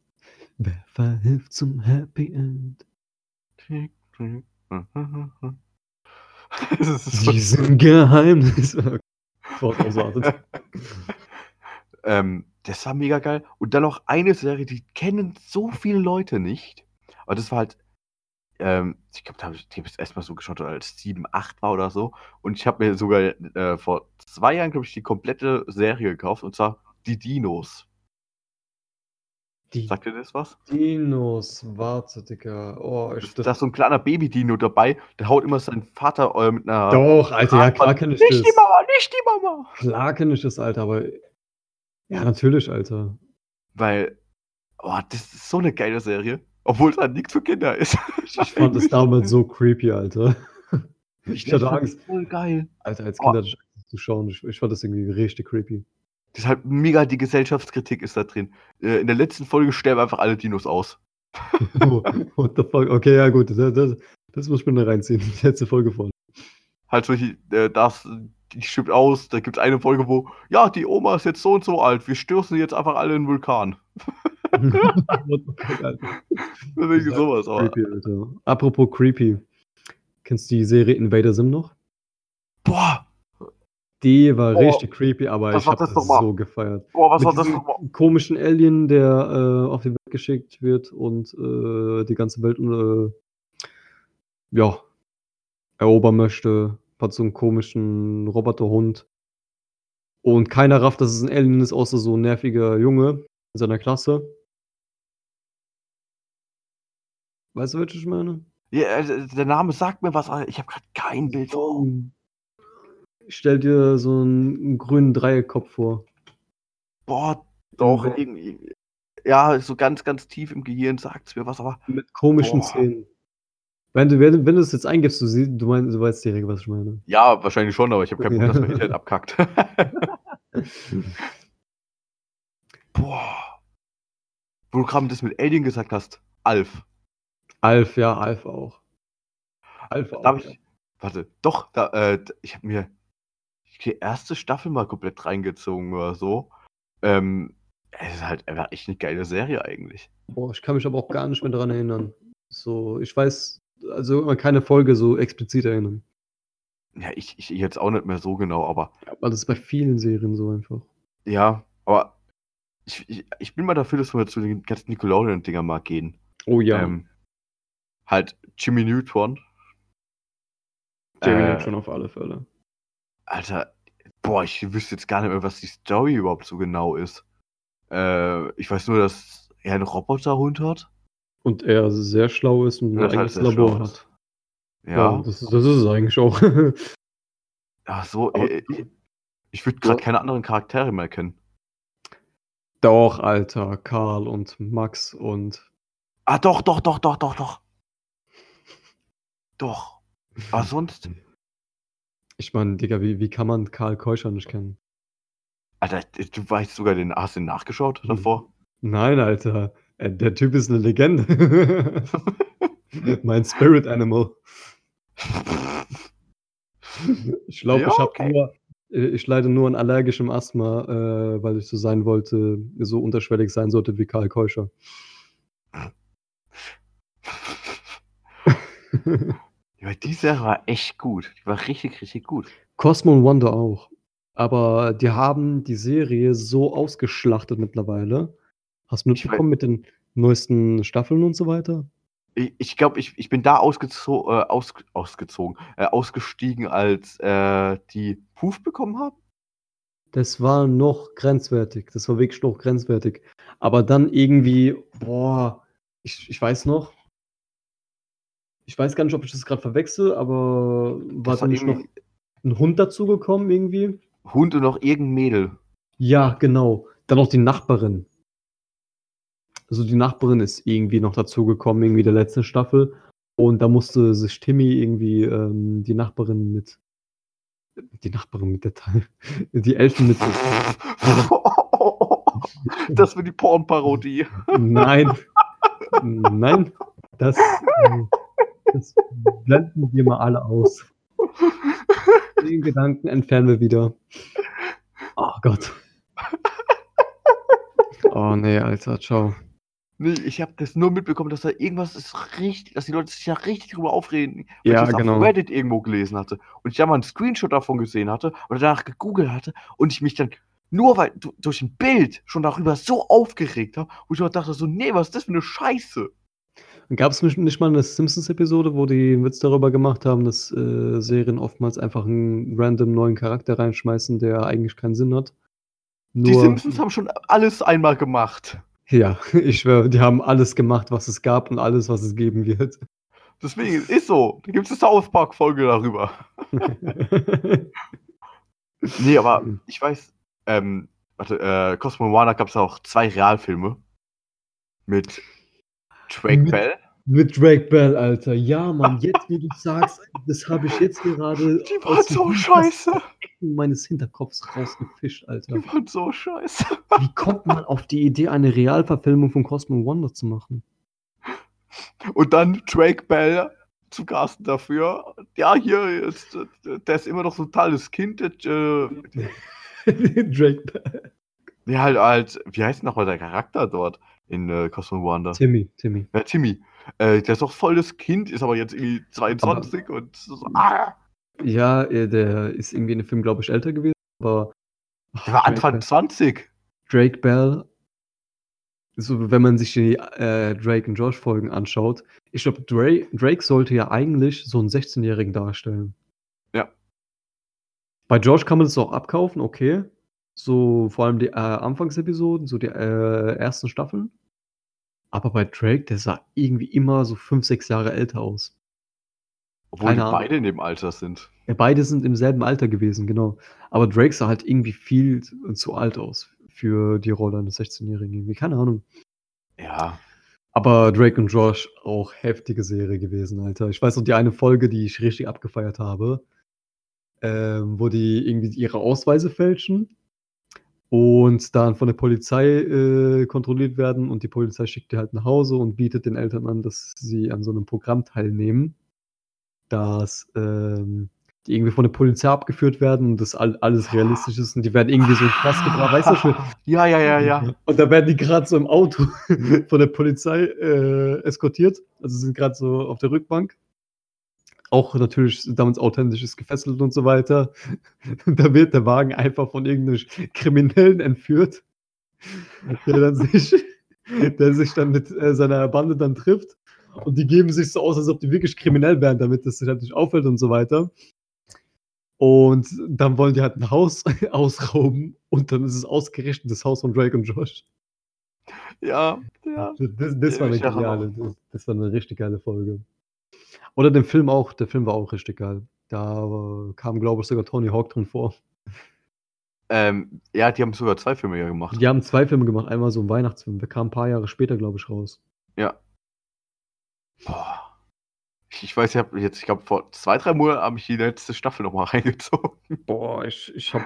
Wer verhilft zum Happy End? [laughs] Diesen Geheimnis. [laughs] [laughs] Ähm, das war mega geil. Und dann noch eine Serie, die kennen so viele Leute nicht. Aber das war halt, ähm, ich glaube, da habe ich ich erstmal so geschaut, als 7, 8 war oder so. Und ich habe mir sogar äh, vor zwei Jahren, glaube ich, die komplette Serie gekauft. Und zwar die Dinos. Die Sagt ihr das was? Dinos, warte, Digga. Oh, ich, Da ist so ein kleiner Baby-Dino dabei, der haut immer seinen Vater äh, mit einer. Doch, Alter, ja, klar kenn ich Nicht das. die Mama, nicht die Mama! Klar kenn ich das, Alter, aber. Ja, natürlich, Alter. Weil, oh, das ist so eine geile Serie. Obwohl es halt nichts für Kinder ist. Ich fand das damals so creepy, Alter. Ich hatte fand Angst. Voll geil. Alter, als Oh. Kind hatte ich Angst zu schauen. Ich, ich fand das irgendwie richtig creepy. Halt mega, die Gesellschaftskritik ist da drin. Äh, in der letzten Folge sterben einfach alle Dinos aus. [laughs] What the fuck? Okay, ja, gut. Das, das, das muss ich mir noch reinziehen. Die letzte Folge von. Halt solche, äh, das, die stirbt aus. Da gibt es eine Folge, wo, ja, die Oma ist jetzt so und so alt. Wir stürzen jetzt einfach alle in den Vulkan. [laughs] Irgendwie sowas. Aber, Creepy, Alter. Apropos creepy. Kennst du die Serie Invader Sim noch? boah, Die war Oh, richtig creepy, aber was ich war hab das das so gefeiert. boah, was Mit war das nochmal? komischen Alien, der äh, auf die Welt geschickt wird und äh, die ganze Welt äh, ja, erobern möchte. Hat so einen komischen Roboterhund. Und keiner rafft, dass es ein Alien ist, außer so ein nerviger Junge in seiner Klasse. Weißt du, welches ich meine? Ja, äh, der Name sagt mir was, aber ich habe gerade kein Bild. Ich stell dir so einen, einen grünen Dreieckkopf vor. Boah, doch, Inva- irgendwie. Ja, so ganz, ganz tief im Gehirn sagt es mir was, aber Mit komischen Boah. Zähnen. Wenn du, wenn, wenn du es jetzt eingibst, du, siehst, du, meinst, du weißt direkt, was ich meine. ja, wahrscheinlich schon, aber ich habe keinen Bock, Ja. dass mein Internet abkackt. [laughs] Boah. Wo du gerade das mit Alien gesagt hast. Alf. Alf, ja, Alf auch. Alf auch. Da hab ja. ich, warte, doch, da, äh, ich habe mir die erste Staffel mal komplett reingezogen oder so. Ähm, es ist halt einfach echt eine geile Serie eigentlich. Boah, ich kann mich aber auch gar nicht mehr daran erinnern. So, ich weiß, also immer keine Folge so explizit erinnern. Ja, ich, ich jetzt auch nicht mehr so genau, aber Weil das ist bei vielen Serien so einfach. ja, aber ich, ich, ich bin mal dafür, dass wir zu den ganzen Nickelodeon-Dinger mal gehen. Oh ja, Ähm, halt Jimmy Neutron. Jerry äh, Neutron auf alle Fälle. Alter, boah, ich wüsste jetzt gar nicht mehr, was die Story überhaupt so genau ist. Äh, ich weiß nur, dass er einen Roboterhund hat. Und er sehr schlau ist und ein halt eigenes sehr Labor hat. Ja. das, ist- das ist es eigentlich auch. [laughs] Ach so, Aber- äh, ich, ich würde gerade Ja. keine anderen Charaktere mehr kennen. Doch, Alter, Karl und Max und Ah, doch, doch, doch, doch, doch, doch. Doch. Aber sonst, [laughs] ich meine, Digga, wie, wie kann man Karl Keuscher nicht kennen? Alter, du weißt sogar den, hast den nachgeschaut davor? Nein, Alter, äh, der Typ ist eine Legende. [laughs] mein Spirit Animal. Ich glaube, Ja, ich habe okay. nur, äh, ich leide nur an allergischem Asthma, äh, weil ich so sein wollte, so unterschwellig sein sollte wie Karl Keuscher. [laughs] Ja, die Serie war echt gut. Die war richtig, richtig gut. Cosmo und Wonder auch. Aber die haben die Serie so ausgeschlachtet mittlerweile. Hast du mitbekommen mit den neuesten Staffeln und so weiter? Ich, ich glaube, ich, ich bin da ausgezo äh, aus, ausgezogen, äh, ausgestiegen, als äh, die Huf bekommen haben. Das war noch grenzwertig. Das war wirklich noch grenzwertig. Aber dann irgendwie, boah, ich, ich weiß noch. Ich weiß gar nicht, ob ich das gerade verwechsel, aber war da nicht noch ein Hund dazugekommen irgendwie? Hund und noch irgendein Mädel. Ja, genau. Dann noch die Nachbarin. Also die Nachbarin ist irgendwie noch dazugekommen, irgendwie der letzten Staffel. Und da musste sich Timmy irgendwie ähm, die Nachbarin mit. Die Nachbarin mit der Teil. [laughs] Die Elfen mit. [laughs] das wird die Pornparodie. Nein. [laughs] Nein. Das, äh, das blenden wir mal alle aus. Den Gedanken entfernen wir wieder. Oh Gott. Oh nee, Alter, ciao. Nee, ich habe das nur mitbekommen, dass da irgendwas ist richtig, dass die Leute sich da richtig drüber aufreden, weil Ja, ich das genau. auf Reddit irgendwo gelesen hatte und ich da mal einen Screenshot davon gesehen hatte oder danach gegoogelt hatte und ich mich dann nur weil du- durch ein Bild schon darüber so aufgeregt habe, wo ich mir dachte so, nee, was ist das für eine Scheiße? Gab es nicht, nicht mal eine Simpsons-Episode, wo die einen Witz darüber gemacht haben, dass äh, Serien oftmals einfach einen random neuen Charakter reinschmeißen, der eigentlich keinen Sinn hat? Die Simpsons haben schon alles einmal gemacht. Ja, [laughs] ich schwöre, die haben alles gemacht, was es gab und alles, was es geben wird. Deswegen ist so. Da gibt es eine South Park Folge darüber. [laughs] Nee, aber ich weiß, ähm, warte, äh, Cosmo Wanda gab es auch zwei Realfilme mit Drake Mit- Bell. Mit Drake Bell, Alter. Ja, Mann, jetzt, wie du sagst, das habe ich jetzt gerade [laughs] Die waren so scheiße. Ecken meines Hinterkopfs rausgefischt, Alter. Die waren so scheiße. Wie kommt man auf die Idee, eine Realverfilmung von Cosmo Wonder zu machen? Und dann Drake Bell zu casten dafür. Ja, hier ist, der ist immer noch so ein totales Kind. Äh, [laughs] Drake Bell. der halt, halt, wie heißt nochmal der Charakter dort in äh, Cosmo Wanda? Timmy, Timmy. Ja, Timmy. Äh, der ist doch voll das Kind, ist aber jetzt irgendwie 22 und so, ah, Ja, äh, der ist irgendwie in dem Film, glaube ich, älter gewesen, aber. der war Drake Anfang Bell- 20. Drake Bell, so wenn man sich die äh, Drake und Josh Folgen anschaut, ich glaube, Drake, Drake sollte ja eigentlich so einen 16-Jährigen darstellen. Ja. Bei Josh kann man das auch abkaufen, okay. So vor allem die äh, Anfangsepisoden, so die äh, ersten Staffeln. Aber bei Drake, der sah irgendwie immer so 5, 6 Jahre älter aus. Obwohl Keine die Ahnung. beide in dem Alter sind. Ja, beide sind im selben Alter gewesen, genau. Aber Drake sah halt irgendwie viel zu alt aus für die Rolle eines 16-Jährigen. Irgendwie, keine Ahnung. Ja. Aber Drake und Josh auch heftige Serie gewesen, Alter. Ich weiß noch die eine Folge, die ich richtig abgefeiert habe, ähm, wo die irgendwie ihre Ausweise fälschen und dann von der Polizei äh, kontrolliert werden und die Polizei schickt die halt nach Hause und bietet den Eltern an, dass sie an so einem Programm teilnehmen, dass ähm, die irgendwie von der Polizei abgeführt werden und das all, alles realistisch ist und die werden irgendwie so Knast gebracht, weißt du schon? Ja, ja, ja, ja. [laughs] Und da werden die gerade so im Auto [laughs] von der Polizei äh, eskortiert. Also sind gerade so auf der Rückbank. Auch natürlich damals authentisch ist gefesselt und so weiter. [laughs] Da wird der Wagen einfach von irgendeinem Kriminellen entführt, der dann [laughs] sich, der sich dann mit äh, seiner Bande dann trifft. Und die geben sich so aus, als ob die wirklich kriminell wären, damit das sich halt nicht auffällt und so weiter. Und dann wollen die halt ein Haus [laughs] ausrauben und dann ist es ausgerechnet das Haus von Drake und Josh. Ja, ja. Das, das war eine geniale, das, das war eine richtig geile Folge. Oder den Film auch, der Film war auch richtig geil. Da äh, kam, glaube ich, sogar Tony Hawk drin vor. Ähm, ja, die haben sogar zwei Filme ja gemacht. Die haben zwei Filme gemacht, einmal so ein Weihnachtsfilm, der kam ein paar Jahre später, glaube ich, raus. Ja. Boah. Ich, ich weiß, ich habe jetzt, ich glaube, vor zwei, drei Monaten habe ich die letzte Staffel nochmal [laughs] reingezogen. Boah, ich, ich habe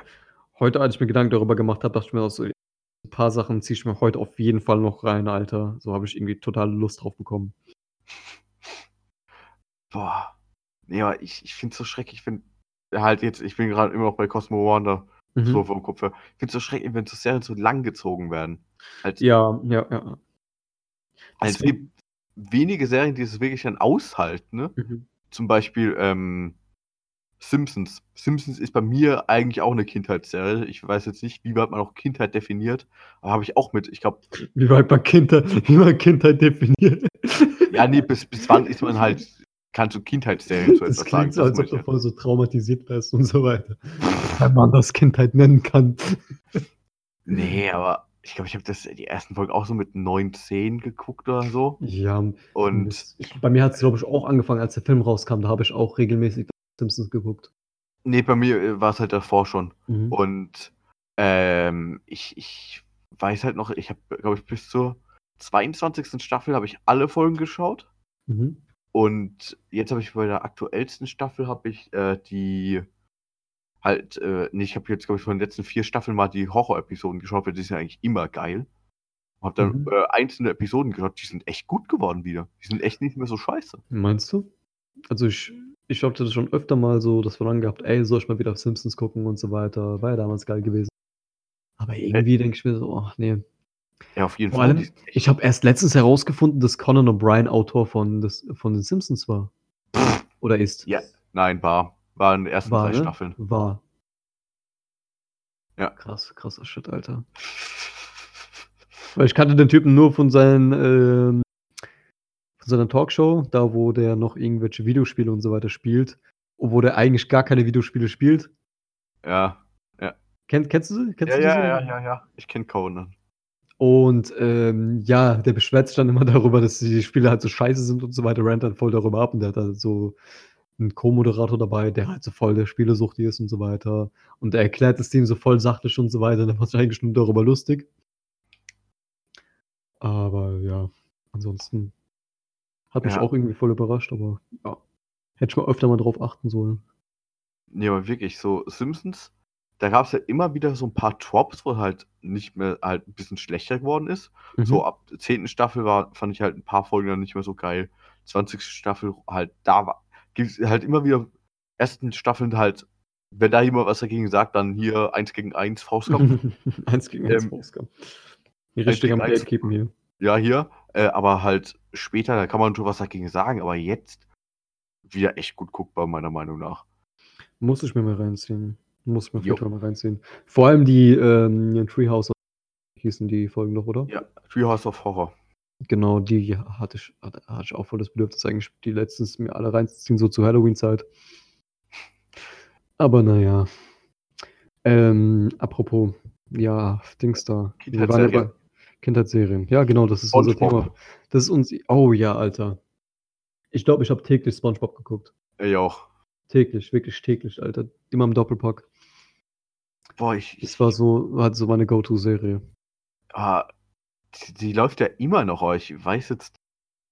heute, als ich mir Gedanken darüber gemacht habe, dachte ich mir auch so, ein paar Sachen ziehe ich mir heute auf jeden Fall noch rein, Alter. So habe ich irgendwie total Lust drauf bekommen. Boah. Nee, aber ich, ich finde es so schrecklich. Ich finde halt jetzt, ich bin gerade immer noch bei Cosmo Wanda, Mhm. so vom Kopf her. Ich finde es so schrecklich, wenn so Serien so lang gezogen werden. Halt, Ja, ja, ja. halt, es gibt wenige Serien, die es wirklich dann aushalten, ne? Mhm. Zum Beispiel ähm, Simpsons. Simpsons ist bei mir eigentlich auch eine Kindheitsserie. Ich weiß jetzt nicht, wie weit man auch Kindheit definiert, aber habe ich auch mit, ich glaube, Wie weit man Kindheit, wie man Kindheit definiert. ja, nee, bis, bis wann ist man halt, kannst du Kindheitsserien zu [laughs] Das etwas sagen? klingt so, als ob du voll so traumatisiert wärst und so weiter. [laughs] Wenn man das Kindheit nennen kann. Nee, aber ich glaube, ich habe das die ersten Folgen auch so mit 9, 10 geguckt oder so. Ja, Und ich, bei mir hat es, glaube ich, auch angefangen, als der Film rauskam. Da habe ich auch regelmäßig Simpsons geguckt. nee, bei mir war es halt davor schon. Mhm. Und ähm, ich, ich weiß halt noch, ich habe, glaube ich, bis zur 22. Staffel habe ich alle Folgen geschaut. Mhm. Und jetzt habe ich bei der aktuellsten Staffel habe ich äh, die halt, äh, nee, ich habe jetzt, glaube ich, von den letzten vier Staffeln mal die Horror-Episoden geschaut, weil die sind ja eigentlich immer geil. Hab dann Mhm. äh, einzelne Episoden geschaut, die sind echt gut geworden wieder. Die sind echt nicht mehr so scheiße. Meinst du? Also ich, ich hatte das schon öfter mal so, dass wir dann gehabt, ey, soll ich mal wieder auf Simpsons gucken und so weiter. War ja damals geil gewesen. Aber irgendwie denke ich mir so, ach nee. Ja, auf jeden Vor Fall. allem, ich habe erst letztens herausgefunden, dass Conan O'Brien Autor von, des, von den Simpsons war. Oder ist. ja, nein, war. War in den ersten War, drei ne? Staffeln. War. Ja. Krass, krasser Shit, Alter. Weil ich kannte den Typen nur von seinen, ähm, von seiner Talkshow, da wo der noch irgendwelche Videospiele und so weiter spielt, obwohl der eigentlich gar keine Videospiele spielt. Ja. Kennt, kennst du sie? Kennst Ja, du ja, ja, ja, ja. Ich kenne Conan. Und ähm, ja, der beschwert sich dann immer [laughs] darüber, dass die Spiele halt so scheiße sind und so weiter, rennt dann voll darüber ab und der hat halt so einen Co-Moderator dabei, der halt so voll der Spielesucht ist und so weiter. Und er erklärt das Team so voll sachlich und so weiter, und dann macht [laughs] sich eigentlich nur darüber lustig. Aber ja, ansonsten hat mich Ja. auch irgendwie voll überrascht, aber ja, hätte ich mal öfter mal drauf achten sollen. Nee, aber wirklich, so Simpsons, da gab es ja immer wieder so ein paar Tropes, wo halt nicht mehr halt ein bisschen schlechter geworden ist. Mhm. So ab der 10. Staffel war, fand ich halt ein paar Folgen dann nicht mehr so geil. 20. Staffel halt, da war, gibt es halt immer wieder ersten Staffeln halt, wenn da jemand was dagegen sagt, dann hier eins gegen eins Faustkampf. [laughs] eins gegen eins Ähm, Faustkampf. Richtig am. Gatekeepen hier. ja, hier. Äh, aber halt später, da kann man schon was dagegen sagen, aber jetzt wieder echt gut guckbar, meiner Meinung nach. Muss ich mir mal reinziehen. Muss ich mir Fall mal reinziehen. Vor allem die ähm, Treehouse hießen die Folgen noch, oder? Ja, Treehouse of Horror. Genau, die hatte ich, hatte, hatte ich auch voll das Bedürfnis, eigentlich die letztens mir alle reinzuziehen, so zur Halloween-Zeit. Aber naja. Ähm, apropos, ja, Dings da. Kindheitsserien. Kindheitsserien. Ja, genau, das ist unser SpongeBob. Thema. Das ist uns. Oh ja, Alter. Ich glaube, ich habe täglich SpongeBob geguckt. Ey, auch. Täglich, wirklich täglich, Alter. Immer im Doppelpack. Boah, ich, Das war so, war so meine Go-To-Serie. Ah, die, die läuft ja immer noch, ich weiß jetzt,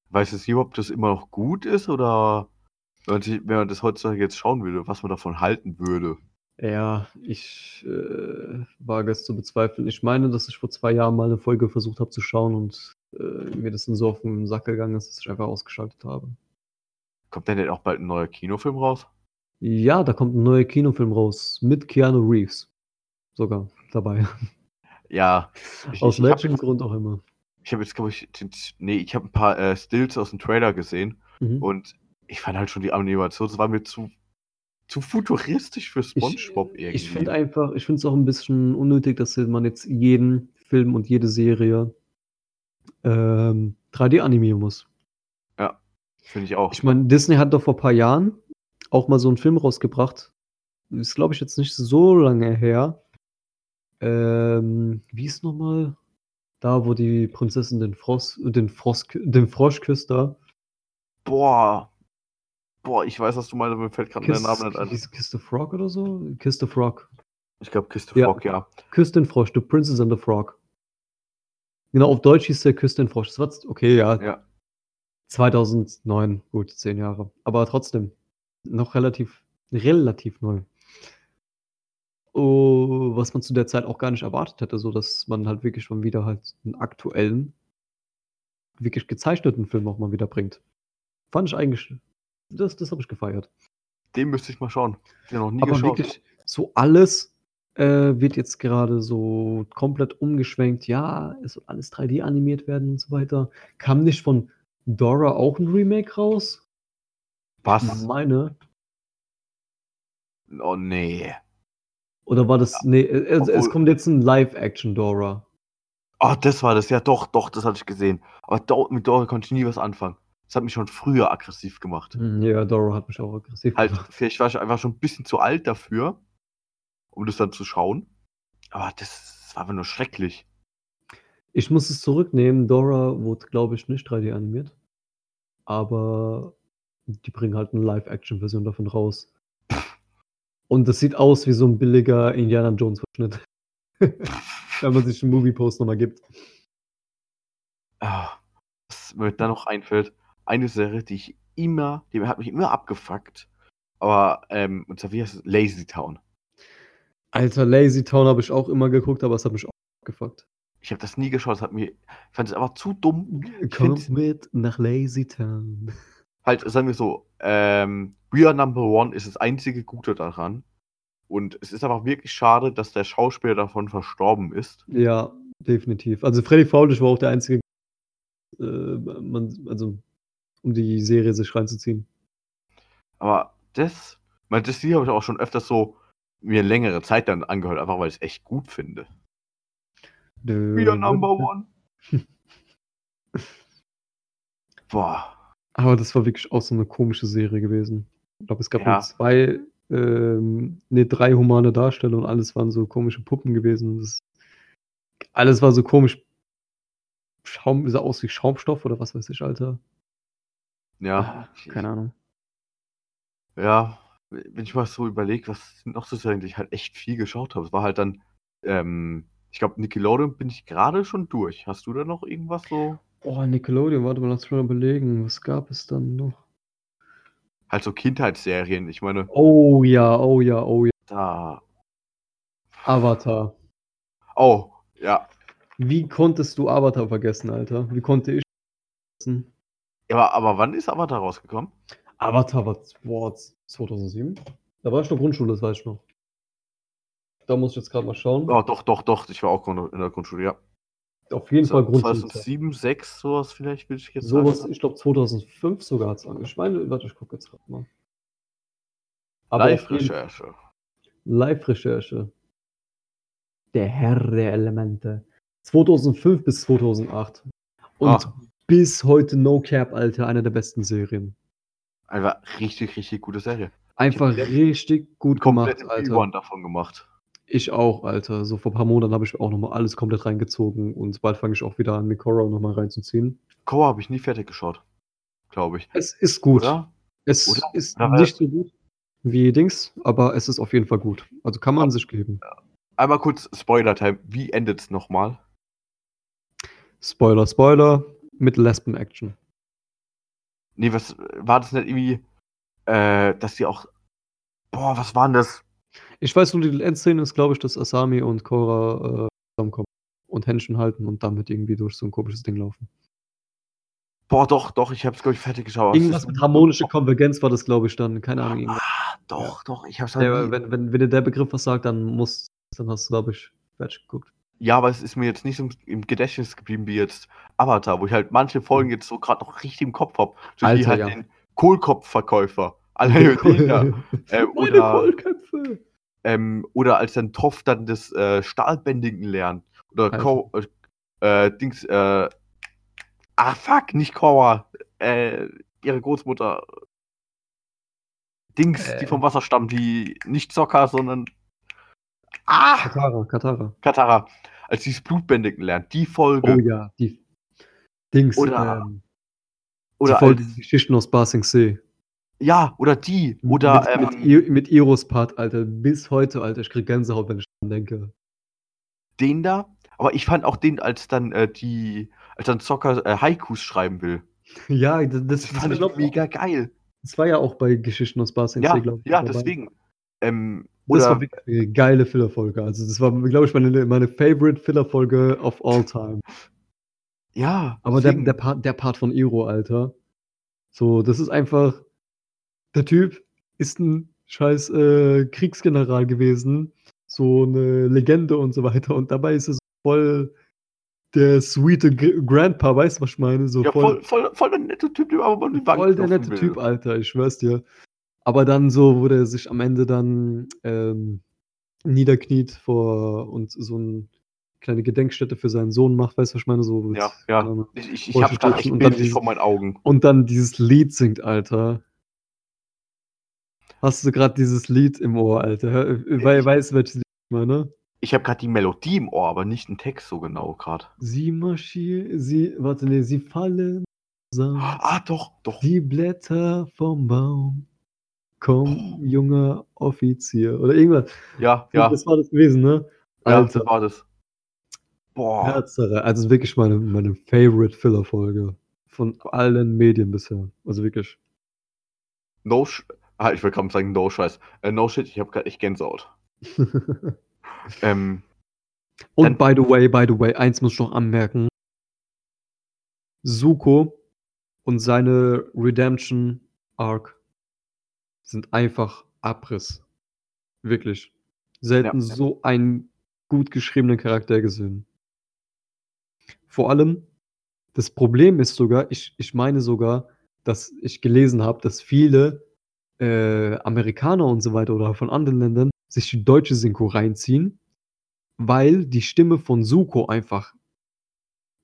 weiß jetzt nicht, ob das immer noch gut ist oder wenn man, sich, wenn man das heutzutage jetzt schauen würde, was man davon halten würde. Ja, ich äh, wage es zu bezweifeln. Ich meine, dass ich vor zwei Jahren mal eine Folge versucht habe zu schauen und äh, mir das dann so auf den Sack gegangen ist, dass ich einfach ausgeschaltet habe. Kommt denn denn auch bald ein neuer Kinofilm raus? Ja, da kommt ein neuer Kinofilm raus mit Keanu Reeves. Sogar dabei. Ja. [laughs] Ich, Aus ich, ich habe welchem Grund auch immer. ich hab jetzt glaube ich, den, nee, ich habe ein paar äh, Stills aus dem Trailer gesehen Mhm. und ich fand halt schon die Animation, das war mir zu, zu futuristisch für SpongeBob irgendwie. Ich finde einfach, ich finde es auch ein bisschen unnötig, dass man jetzt jeden Film und jede Serie ähm, 3D animieren muss. Finde ich auch. Ich meine, Disney hat doch vor ein paar Jahren auch mal so einen Film rausgebracht, ist glaube ich jetzt nicht so lange her. Ähm, wie ist nochmal? Da, wo die Prinzessin den Frost, den Frost, den Frosch küsst da. Boah. Boah, ich weiß, was du meinst, aber mir fällt gerade der Kiss, Name nicht ein. Kiss the Frog oder so? Kiss the Frog. Ich glaube, Kiste Ja. Frog, ja. Küss den Frosch, The Princess and the Frog. Genau, auf Deutsch hieß der Küss den Frosch. Das war, okay, ja, Ja. 2009, gut, zehn Jahre. Aber trotzdem, noch relativ, relativ neu. Oh, was man zu der Zeit auch gar nicht erwartet hätte, so dass man halt wirklich schon wieder halt einen aktuellen, wirklich gezeichneten Film auch mal wieder bringt. Fand ich eigentlich, das, das habe ich gefeiert. Den müsste ich mal schauen. Den noch nie Aber geschaut. wirklich, so alles äh, wird jetzt gerade so komplett umgeschwenkt. Ja, es soll alles 3D animiert werden und so weiter. Kam nicht von Dora auch ein Remake raus? Was? Meine. Oh nee. Oder war das. Nee, äh, es, es kommt jetzt ein Live-Action Dora. Ah, das war das. Ja, doch, doch, das hatte ich gesehen. Aber mit Dora konnte ich nie was anfangen. Das hat mich schon früher aggressiv gemacht. Hm, Ja, Dora hat mich auch aggressiv Halt, gemacht. vielleicht war ich einfach schon ein bisschen zu alt dafür, um das dann zu schauen. Aber das, das war einfach nur schrecklich. Ich muss es zurücknehmen. Dora wurde, glaube ich, nicht 3D animiert. Aber die bringen halt eine Live-Action-Version davon raus. Und das sieht aus wie so ein billiger Indiana Jones-Verschnitt. [laughs] Wenn man sich den Movie-Post nochmal gibt. Ah, was mir da noch einfällt, eine Serie, die ich immer, die hat mich immer abgefuckt. Aber, ähm, und zwar, wie heißt es? Lazy Town. Alter, Lazy Town habe ich auch immer geguckt, aber es hat mich auch gefuckt. Ich habe das nie geschaut, es hat mir, ich fand es einfach zu dumm. Komm mit nach Lazy Town. Halt, sagen wir so, ähm, We Are Number One ist das einzige Gute daran. Und es ist aber wirklich schade, dass der Schauspieler davon verstorben ist. Ja, definitiv. Also Freddy Faulisch war auch der einzige, äh, man, also um die Serie sich reinzuziehen. Aber das, mein, das habe ich auch schon öfters so mir längere Zeit dann angehört, einfach weil ich es echt gut finde. We Are Number One. [laughs] Boah. Aber das war wirklich auch so eine komische Serie gewesen. Ich glaube, es gab Ja. nur zwei, ähm, nee, drei humane Darsteller und alles waren so komische Puppen gewesen. Das, alles war so komisch. Schaum, sah aus wie Schaumstoff oder was weiß ich, Alter. Ja. Ah, Keine Ahnung. Ja, wenn ich mal so überlege, was noch so Serien, die ich halt echt viel geschaut habe. Es war halt dann, ähm, ich glaube, Nickelodeon bin ich gerade schon durch. Hast du da noch irgendwas so? Oh, Nickelodeon, warte mal, lass mich mal überlegen. Was gab es dann noch? Halt so Kindheitsserien. Ich meine, Oh ja, oh ja, oh ja. da. Avatar. Oh, ja. Wie konntest du Avatar vergessen, Alter? Wie konnte ich vergessen? Ja, Aber, aber wann ist Avatar rausgekommen? Avatar war boah, 2007? Da war ich noch Grundschule, das weiß ich noch. Da muss ich jetzt gerade mal schauen. Oh, doch, doch, doch. Ich war auch in der Grundschule, ja. Auf jeden Fall Grundschule. 2007, 6, sowas vielleicht, würde ich jetzt Sowas, sagen. ich glaube 2005 sogar hat es angefangen. Ich meine, warte, ich gucke jetzt gerade mal. Live-Recherche. Live-Recherche. Der Herr der Elemente. 2005 bis 2008. Und Ah. bis heute No Cap, Alter, eine der besten Serien. Einfach richtig, richtig gute Serie. Einfach richtig gut gemacht, Alter. Alter. davon gemacht. Ich auch, Alter. So vor ein paar Monaten habe ich auch nochmal alles komplett reingezogen und bald fange ich auch wieder an, Mikora nochmal reinzuziehen. Koa habe ich nie fertig geschaut. Glaube ich. Es ist gut. Oder? Es Oder? ist Oder nicht so gut wie Dings, aber es ist auf jeden Fall gut. Also kann man Ab- sich geben. Einmal kurz Spoiler-Time. Wie endet es nochmal? Spoiler, Spoiler, mit Lesben-Action. Nee, was war das nicht irgendwie, äh, dass die auch. Boah, was waren das? Ich weiß nur, die Endszene ist, glaube ich, dass Asami und Korra äh, zusammenkommen und Händchen halten und damit irgendwie durch so ein komisches Ding laufen. Boah, doch, doch, ich habe es, glaube ich, fertig geschaut. Irgendwas mit harmonischer Konvergenz war das, glaube ich, dann. Keine Ahnung. Irgendwas. Ah, doch, doch, ich habe es halt. Der, wenn, wenn, wenn dir der Begriff was sagt, dann muss, dann hast du, glaube ich, fertig geguckt. Ja, aber es ist mir jetzt nicht so im Gedächtnis geblieben wie jetzt Avatar, wo ich halt manche Folgen jetzt so gerade noch richtig im Kopf habe. Die Alter, halt ja. den Kohlkopfverkäufer. [laughs] Da. Äh, [laughs] Meine Kohlköpfe! Ähm, oder als dann Toff dann das äh, Stahlbändigen lernt. Oder. Ko äh, äh, Dings, äh, ah fuck, nicht Koa. Äh, ihre Großmutter. Dings, Äh. die vom Wasser stammen, die nicht Sokka, sondern. Ah! Katara, Katara. Katara. Als sie das Blutbändigen lernt. Die Folge. Oh ja, die Dings. Oder- ähm, oder die Folge als, Geschichten aus Ba Sing Se. Ja, oder die. Oder mit, mit, ähm, mit Iros Part, Alter. Bis heute, Alter. Ich krieg Gänsehaut, wenn ich dran denke. den da. Aber ich fand auch den, als dann äh, die, als dann Zocker äh, Haikus schreiben will. [laughs] Ja, das, das, Das fand ich glaub, mega geil. das war ja auch bei Geschichten aus Ba Sing Ja, glaube ich. ja, deswegen. Ähm, Das war wirklich eine geile Filler-Folge. Also, das war, glaube ich, meine, meine favorite Filler-Folge of all time. ja, Aber der, der, Part, der Part von Iro, Alter. So, das ist einfach. Der Typ ist ein scheiß äh, Kriegsgeneral gewesen. So eine Legende und so weiter. Und dabei ist er so voll der sweete G Grandpa, weißt du, was ich meine? So ja, voll, voll, voll der nette Typ, der aber die Bank voll der nette will. Typ, Alter, ich schwör's dir. Aber dann so, wo der sich am Ende dann ähm, niederkniet vor und so eine kleine Gedenkstätte für seinen Sohn macht, weißt du, was ich meine? So Ja, ja. Ahnung. Ich, ich, ich Voll hab's gerade verstanden. echt Und dann bildlich dieses- vor meinen Augen. Und dann dieses Lied singt, Alter. Hast du gerade dieses Lied im Ohr, Alter? Hör- Weil ich- weißt du, welches Lied ich meine? Ich habe gerade die Melodie im Ohr, aber nicht den Text so genau gerade. Sie marschieren, sie, warte, nee, sie fallen zusammen. Ah, doch, doch. Die Blätter vom Baum. Komm, junger Offizier. Oder irgendwas. Ja, ja, Das war das gewesen, ne? ja, Alter, das war das. Boah. Herzerre. Also wirklich meine, meine Favorite Filler-Folge. Von allen Medien bisher. Also wirklich. No ah, ich will gerade sagen, no Scheiß. Äh, no shit, ich habe gerade echt Gänsehaut. [laughs] Ähm, Und by the way, by the way, eins muss ich noch anmerken. Suko und seine Redemption Arc sind einfach Abriss. Wirklich. Selten Ja. so einen gut geschriebenen Charakter gesehen. Vor allem, das Problem ist sogar, ich, ich meine sogar, dass ich gelesen habe, dass viele äh, Amerikaner und so weiter oder von anderen Ländern sich die deutsche Synchro reinziehen, weil die Stimme von Suko einfach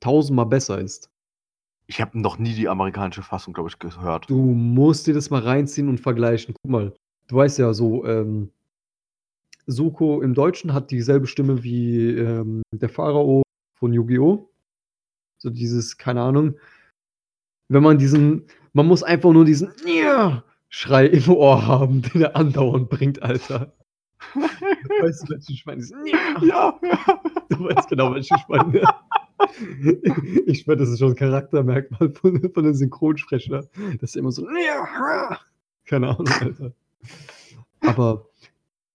tausendmal besser ist. ich habe noch nie die amerikanische Fassung, glaube ich, gehört. Du musst dir das mal reinziehen und vergleichen. Guck mal, du weißt ja so, ähm, Suko im Deutschen hat dieselbe Stimme wie ähm, der Pharao von Yu-Gi-Oh! So dieses, keine Ahnung. Wenn man diesen, man muss einfach nur diesen Ja! Schrei im Ohr haben, [laughs] den er andauernd bringt, Alter. [laughs] Weißt du, welchen ich meine? Diesen Ja! [laughs] ja. Du weißt genau, welchen ich meine. Ich schwöre, das ist schon ein Charaktermerkmal von, von den Synchronsprecher. Das ist immer so. Keine Ahnung, Alter. Aber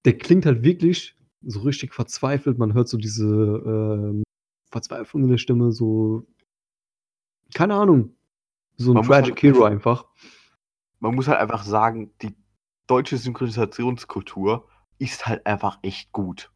der klingt halt wirklich so richtig verzweifelt. Man hört so diese ähm, Verzweiflung in der Stimme, so. Keine Ahnung. So ein Man Tragic halt- Hero einfach. Man muss halt einfach sagen, die deutsche Synchronisationskultur ist halt einfach echt gut.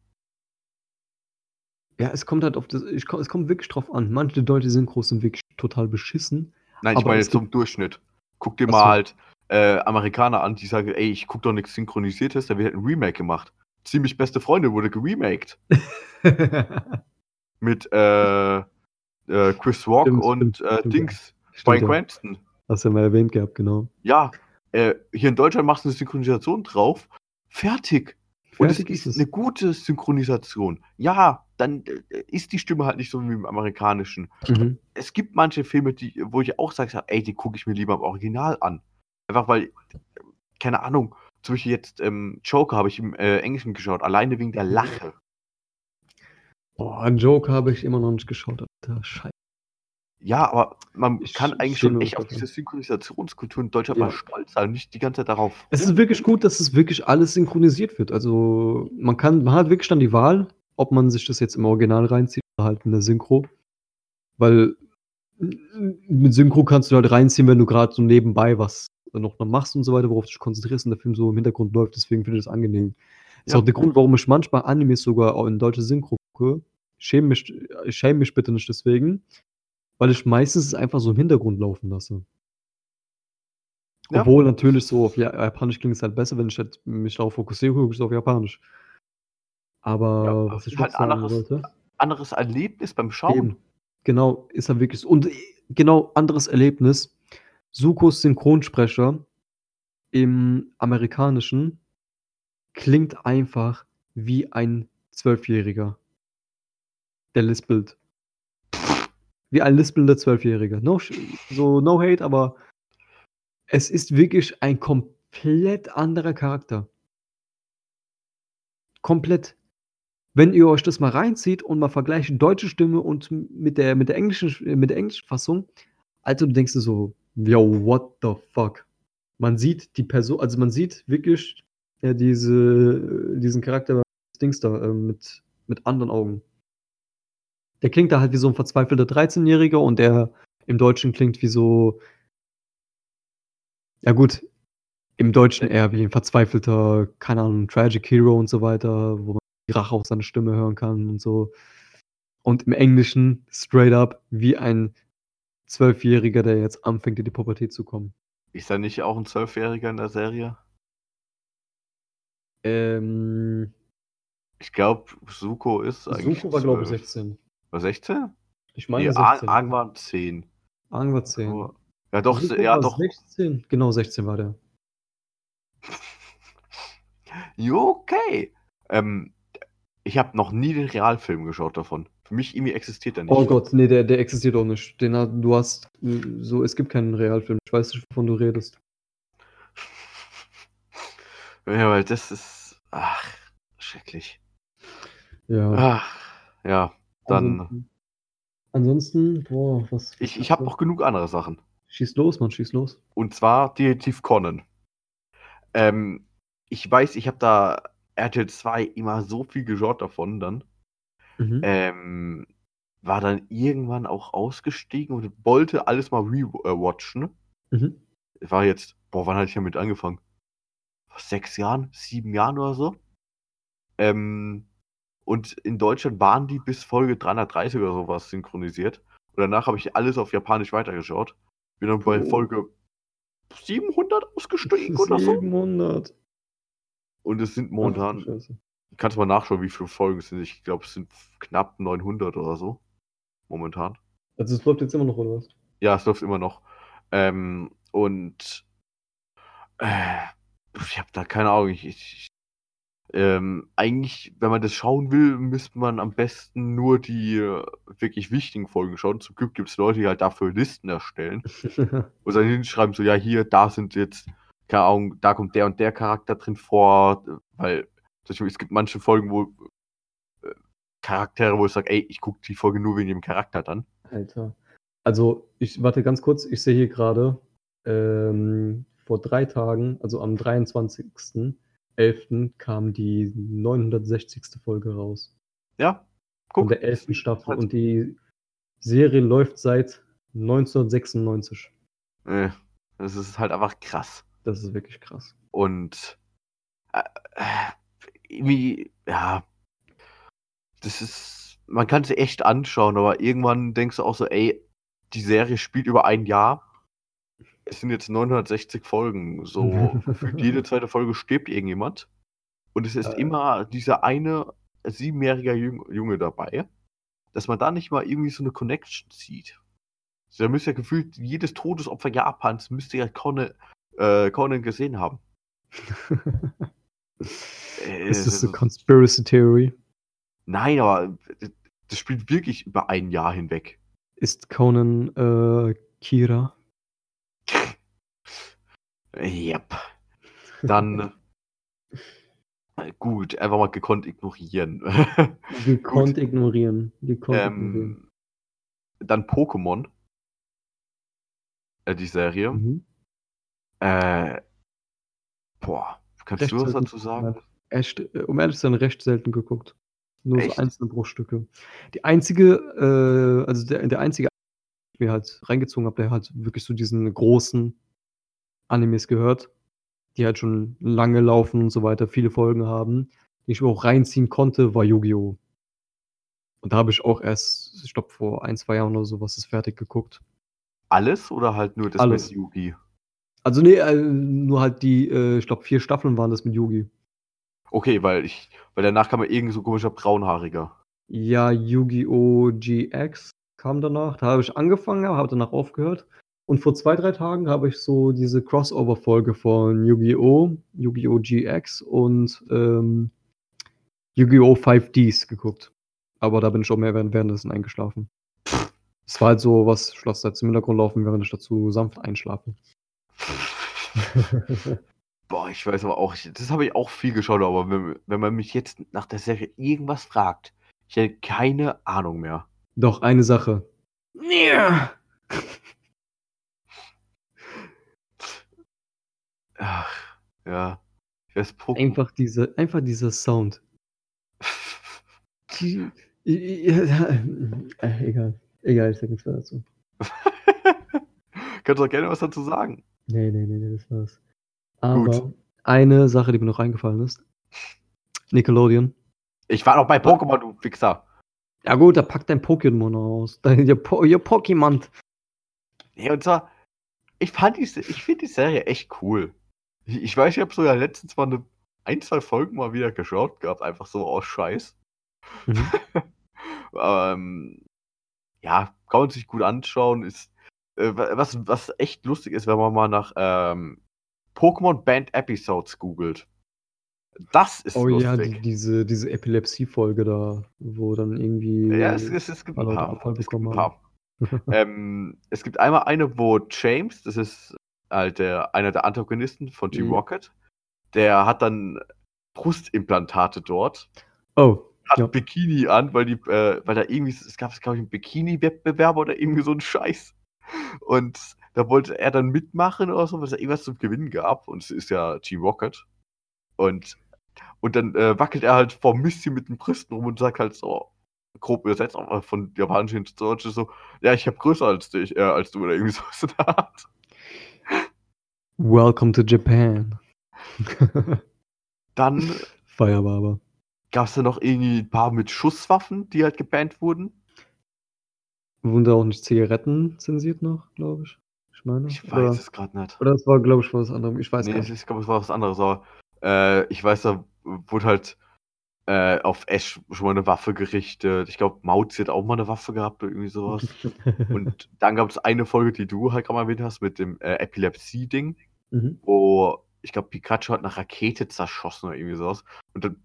Ja, es kommt halt auf das. Ich, es kommt wirklich drauf an. Manche deutsche Synchros sind wirklich total beschissen. Nein, ich meine jetzt zum Durchschnitt. Guck dir mal so. halt äh, Amerikaner an, die sagen, ey, ich guck doch nichts Synchronisiertes, da wird halt ein Remake gemacht. Ziemlich beste Freunde wurde geremaked. [laughs] Mit äh, äh, Chris Rock Stimmt, und stimmt, äh, Dings, Stimmt, Bryan ja. Cranston. Hast du ja mal erwähnt gehabt, genau. Ja, äh, hier in Deutschland machst du eine Synchronisation drauf. Fertig. Und es Fertig ist eine gute Synchronisation. Ja, dann äh, ist die Stimme halt nicht so wie im amerikanischen. Mhm. Es gibt manche Filme, die, wo ich auch sage, ey, die gucke ich mir lieber im Original an. Einfach weil, keine Ahnung, zum Beispiel jetzt ähm, Joker habe ich im äh, Englischen geschaut, alleine wegen der Lache. Boah, einen Joke habe ich immer noch nicht geschaut, Alter. Scheiße. Ja, aber man Ich kann eigentlich schon echt auf diese Synchronisationskultur in Deutschland Ja. mal stolz sein, nicht die ganze Zeit darauf. Es ist wirklich gut, dass es wirklich alles synchronisiert wird. Also man kann, man hat wirklich dann die Wahl, ob man sich das jetzt im Original reinzieht oder halt in der Synchro. Weil mit Synchro kannst du halt reinziehen, wenn du gerade so nebenbei was noch machst und so weiter, worauf du dich konzentrierst und der Film so im Hintergrund läuft. Deswegen finde ich das angenehm. Ist Ja. auch der Grund, warum ich manchmal Animes sogar auch in deutsche Synchro gucke. Schäme mich, ich schäme mich bitte nicht deswegen, weil ich meistens es einfach so im Hintergrund laufen lasse. Ja. Obwohl natürlich so auf Ja- Japanisch klingt es halt besser, wenn ich halt mich darauf fokussiere, gucke ich auf Japanisch. Aber Ja, was ich halt sagen anderes- wollte, Anderes Erlebnis beim Schauen. eben, genau, ist er wirklich so. Und äh, genau, anderes Erlebnis, Sukos Synchronsprecher im Amerikanischen klingt einfach wie ein Zwölfjähriger. Der lispelt. Wie ein lispelnder Zwölfjähriger. No, so no hate, aber es ist wirklich ein komplett anderer Charakter. Komplett. Wenn ihr euch das mal reinzieht und mal vergleicht deutsche Stimme und mit der, mit der englischen, Sch- mit der englischen Fassung, also du denkst dir so, yo, what the fuck? Man sieht die Person, also man sieht wirklich ja, diese, diesen Charakter Dings da äh, mit, mit anderen Augen. Der klingt da halt wie so ein verzweifelter 13-Jähriger und der im Deutschen klingt wie so. Ja, gut. Im Deutschen eher wie ein verzweifelter, keine Ahnung, Tragic Hero und so weiter, wo man die Rache auf seine Stimme hören kann und so. Und im Englischen straight up wie ein Zwölfjähriger, der jetzt anfängt, in die Pubertät zu kommen. Ist da nicht auch ein Zwölfjähriger in der Serie? Ähm, Ich glaube, Suko ist eigentlich. Suko war, glaube ich, 12. 16. War 16? Ich Nee, meine Ar- 16. Argen war 10. Argen war 10. Aber- Ja, doch, Suko ja, doch. 16. Genau, 16 war der. [laughs] Jo, okay. Ähm, ich habe noch nie den Realfilm geschaut davon. Für mich irgendwie existiert er nicht. Oh Gott, nee, der, der existiert auch nicht. Den hat, du hast so, es gibt keinen Realfilm. Ich weiß nicht, wovon du redest. [laughs] Ja, weil das ist. Ach, schrecklich. Ja. Ach, ja, dann. Ansonsten, ansonsten boah, was. Ich, ich habe noch genug andere Sachen. Schieß los, Mann, schieß los. Und zwar Detektiv Conan. Ähm, ich weiß, ich habe da RTL 2 immer so viel geschaut davon dann. Mhm. Ähm, war dann irgendwann auch ausgestiegen und wollte alles mal rewatchen. Mhm. War jetzt, boah, wann hatte ich damit angefangen? Vor sechs Jahren, sieben Jahren oder so. Ähm, und in Deutschland waren die bis Folge 330 oder sowas synchronisiert. Und danach habe ich alles auf Japanisch weitergeschaut. Bin dann bei Oh. Folge 700 ausgestiegen oder so. 700. Und es sind momentan, Scheiße. kannst du mal nachschauen, wie viele Folgen es sind. Ich glaube, es sind knapp 900 oder so. Momentan. Also, es läuft jetzt immer noch, oder was? Ja, es läuft immer noch. Ähm, und äh, ich habe da keine Ahnung. Ich, ich, ähm, eigentlich, wenn man das schauen will, müsste man am besten nur die äh, wirklich wichtigen Folgen schauen. Zum Glück gibt es Leute, die halt dafür Listen erstellen [laughs] und dann hinschreiben, so, ja, hier, da sind jetzt, keine Ahnung, da kommt der und der Charakter drin vor, weil Beispiel, es gibt manche Folgen, wo äh, Charaktere, wo ich sage, ey, ich gucke die Folge nur wegen dem Charakter dann. Alter. Also, ich warte ganz kurz, ich sehe hier gerade, ähm, vor drei Tagen, also am 23.11. kam die 960. Folge raus. Ja, Von guck. der 11. Staffel. halt- Und die Serie läuft seit 1996. Äh, das ist halt einfach krass. Das ist wirklich krass. Und äh, äh, irgendwie, ja, das ist, man kann sie echt anschauen, aber irgendwann denkst du auch so, ey, die Serie spielt über ein Jahr. Es sind jetzt 960 Folgen. So, jede [laughs] zweite Folge stirbt irgendjemand. Und es ist Äh. immer dieser eine siebenjährige Jung- Junge dabei, dass man da nicht mal irgendwie so eine Connection sieht. Da müsste ja gefühlt jedes Todesopfer Japans müsste ja Conan, äh, Conan gesehen haben. Äh, [laughs] ist das das eine Conspiracy Theory? Nein, aber das spielt wirklich über ein Jahr hinweg. Ist Conan äh, Kira? Yep. Dann äh, gut, einfach mal gekonnt ignorieren. [laughs] Gekonnt ignorieren. Gekonnt ignorieren. ähm, dann Pokémon. Äh, die Serie. Mhm. Äh, boah, kannst Recht du was dazu sagen? Echt, äh, um ehrlich zu sein, recht selten geguckt. Nur Echt? so einzelne Bruchstücke. Die einzige, äh, also der, der einzige, den ich mir halt reingezogen habe, der halt wirklich so diesen großen Animes gehört, die halt schon lange laufen und so weiter, viele Folgen haben, die ich auch reinziehen konnte, war Yu-Gi-Oh! Und da habe ich auch erst, ich glaube, vor ein, zwei Jahren oder sowas ist fertig geguckt. Alles oder halt nur das Alles. mit Yugi? Also, nee, äh, nur halt die, äh, ich glaube, vier Staffeln waren das mit Yugi. Okay, weil ich, weil danach kam ja irgend so komischer Braunhaariger. Ja, Yu-Gi-Oh! GX kam danach. Da habe ich angefangen, habe danach aufgehört. Und vor zwei, drei Tagen habe ich so diese Crossover-Folge von Yu-Gi-Oh!, Yu-Gi-Oh! GX und ähm, Yu-Gi-Oh! 5Ds geguckt. Aber da bin ich auch mehr während- währenddessen eingeschlafen. Es war halt so was, ich lasse jetzt im Hintergrund laufen, während ich dazu sanft einschlafe. [laughs] Boah, ich weiß aber auch, ich- das habe ich auch viel geschaut, aber wenn, wenn man mich jetzt nach der Serie irgendwas fragt, ich hätte keine Ahnung mehr. Doch, eine Sache. Ach, ja. Ich weiß. Einfach, diese, einfach dieser Sound. Die, [laughs] äh, egal. Egal, ich sag nichts mehr dazu. [laughs] Kannst doch gerne was dazu sagen. Nee, nee, nee, nee, das war's. Aber Gut. eine Sache, die mir noch eingefallen ist. Nickelodeon. Ich war noch bei Pokémon, du Fixer. Ja gut, da packt dein Pokémon aus. [laughs] Dein, ihr, po, ihr Pokémon. Ja, und zwar, ich fand die, Se- ich finde die Serie echt cool. Ich, ich weiß, ich habe sogar letztens mal eine, ein, zwei Folgen mal wieder geschaut gehabt, einfach so aus Scheiß. Mhm. [laughs] ähm, ja, kann man sich gut anschauen. Ist, äh, wa- was, was echt lustig ist, wenn man mal nach ähm, Pokémon Band Episodes googelt. Das ist Oh ja, die, lustig. diese, diese Epilepsie-Folge da, wo dann irgendwie. Ja, es, es, es gibt ein paar. Es gibt ein paar. [laughs] ähm, es gibt einmal eine, wo James, das ist halt der, einer der Antagonisten von Team Mhm. Rocket, der hat dann Brustimplantate dort, oh, hat Ja. Bikini an, weil die, äh, weil da irgendwie, es gab, glaube ich, einen Bikini-Wettbewerb oder irgendwie so ein Scheiß. Und da wollte er dann mitmachen oder so, weil es da irgendwas zum Gewinnen gab. Und es ist ja Team Rocket. Und, und dann äh, wackelt er halt vor Misty mit den Brüsten rum und sagt halt so, grob übersetzt, aber von Japanisch ins Deutsche so, ja, ich habe größer als dich, äh, als du oder irgendwie [laughs] so. Welcome to Japan. [laughs] Dann Feierbarber. gab es da noch irgendwie ein paar mit Schusswaffen, die halt gebannt wurden. Wurden da auch nicht Zigaretten zensiert noch, glaube ich? Ich meine. Ich weiß oder, es gerade nicht. oder das war, glaube ich, was anderes. Ich weiß Nee, gar ich nicht. glaube, es war was anderes, aber äh, ich weiß, da wurde halt äh, auf Ash schon mal eine Waffe gerichtet. Ich glaube, Mauzi hat auch mal eine Waffe gehabt oder irgendwie sowas. [laughs] Und dann gab es eine Folge, die du halt gerade mal erwähnt hast, mit dem äh, Epilepsie-Ding, mhm. wo ich glaube, Pikachu hat eine Rakete zerschossen oder irgendwie sowas. Und dann,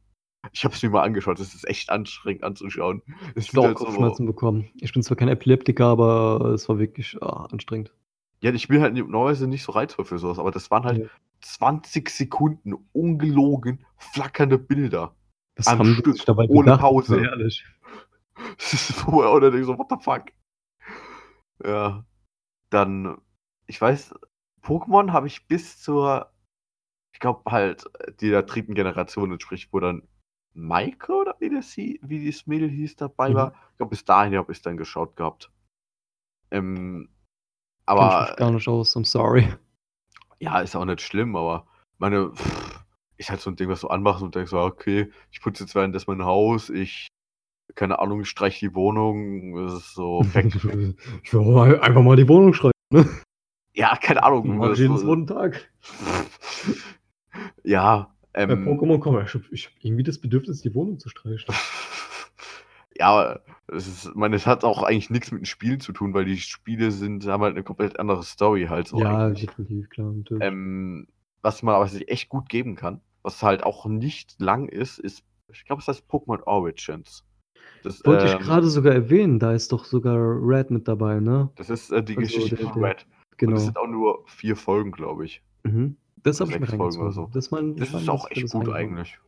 ich habe es mir mal angeschaut, das ist echt anstrengend anzuschauen. Ich habe halt auch so, Kopfschmerzen bekommen. Ich bin zwar kein Epileptiker, aber es war wirklich ah, anstrengend. ja, ich bin halt normalerweise nicht so reizvoll für sowas, aber das waren halt Ja. 20 Sekunden ungelogen flackernde Bilder. Was Am haben Stück, dabei ohne gedacht? Pause. Sehr Ehrlich. [laughs] Das ist wo er oder so, what the fuck? Ja. Dann, ich weiß, Pokémon habe ich bis zur, ich glaube halt, die der dritten Generation entspricht, wo dann Maike oder wie das wie das Mädel hieß dabei Mhm. war. Ich glaube, bis dahin habe ich dann geschaut gehabt. Ähm, ich aber mich gar nicht aus, I'm sorry. ja, ist auch nicht schlimm, aber meine, pff, ist halt so ein Ding, was du anmachst und denkst so, okay, ich putze jetzt währenddessen mein Haus, ich, keine Ahnung, ich streiche die Wohnung, das ist so, [laughs] ich will einfach mal die Wohnung schreiben. Ne? Ja, keine Ahnung. Mach das ich jeden so- zweiten Tag. ja, Bei ähm, Pokémon komm, ich habe hab irgendwie das Bedürfnis, die Wohnung zu streichen. [laughs] ja, aber es ist, ich meine, es hat auch eigentlich nichts mit den Spielen zu tun, weil die Spiele sind, haben halt eine komplett andere Story halt so. ja, eigentlich. definitiv, klar. Ähm, was man aber sich echt gut geben kann, was halt auch nicht lang ist, ist, ich glaube, es heißt Pokémon Origins. Das, Wollte ähm, ich gerade sogar erwähnen, da ist doch sogar Red mit dabei, ne? Das ist äh, die Also Geschichte der- von der- Red. Und Genau. es sind auch nur vier Folgen, glaube ich. Mhm. Das habe ich mir Folgen oder so. Das, mein, Das ist auch das- echt das gut eigentlich.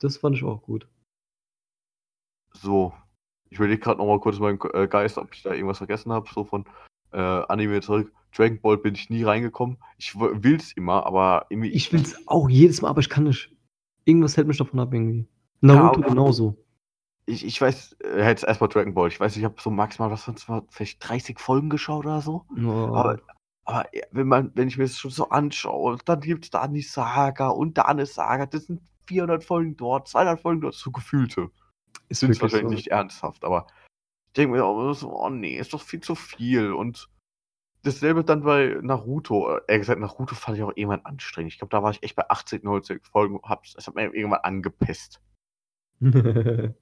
Das fand ich auch gut. So, ich überlege gerade nochmal kurz meinen äh, Geist, ob ich da irgendwas vergessen habe, so von äh, Anime zurück. Dragon Ball bin ich nie reingekommen. Ich will es immer, aber irgendwie. Ich will's auch jedes Mal, aber ich kann nicht. Irgendwas hält mich davon ab irgendwie. Naruto aber- genauso. Ich, ich weiß, äh, jetzt erstmal Dragon Ball. Ich weiß, ich habe so maximal, was sonst war, vielleicht 30 Folgen geschaut oder so. Oh, Aber, aber äh, wenn, man, wenn ich mir das schon so anschaue, dann gibt es da die Saga und da eine Saga. Das sind 400 Folgen dort, 200 Folgen dort, so gefühlte. ist sind wahrscheinlich so. nicht ernsthaft, aber ich denke mir auch so, oh nee, ist doch viel zu viel. Und dasselbe dann bei Naruto. Äh, Ehrlich gesagt, Naruto fand ich auch irgendwann anstrengend. Ich glaube, da war ich echt bei 80, 90 Folgen. Hab's, es hat mir irgendwann angepisst. [laughs]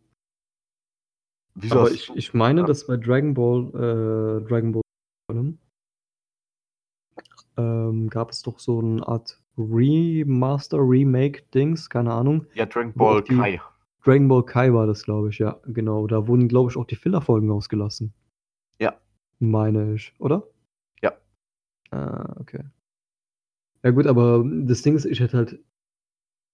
Wieso aber ich, ich meine, Ja. dass bei Dragon Ball, äh, Dragon Ball, ähm, gab es doch so eine Art Remaster, Remake-Dings, keine Ahnung. Ja, Dragon Ball Kai. Dragon Ball Kai war das, glaube ich, ja, genau. Da wurden, glaube ich, auch die Filler-Folgen ausgelassen. Ja. Meine ich, oder? Ja. Ah, okay. Ja, gut, aber das Ding ist, ich hätte halt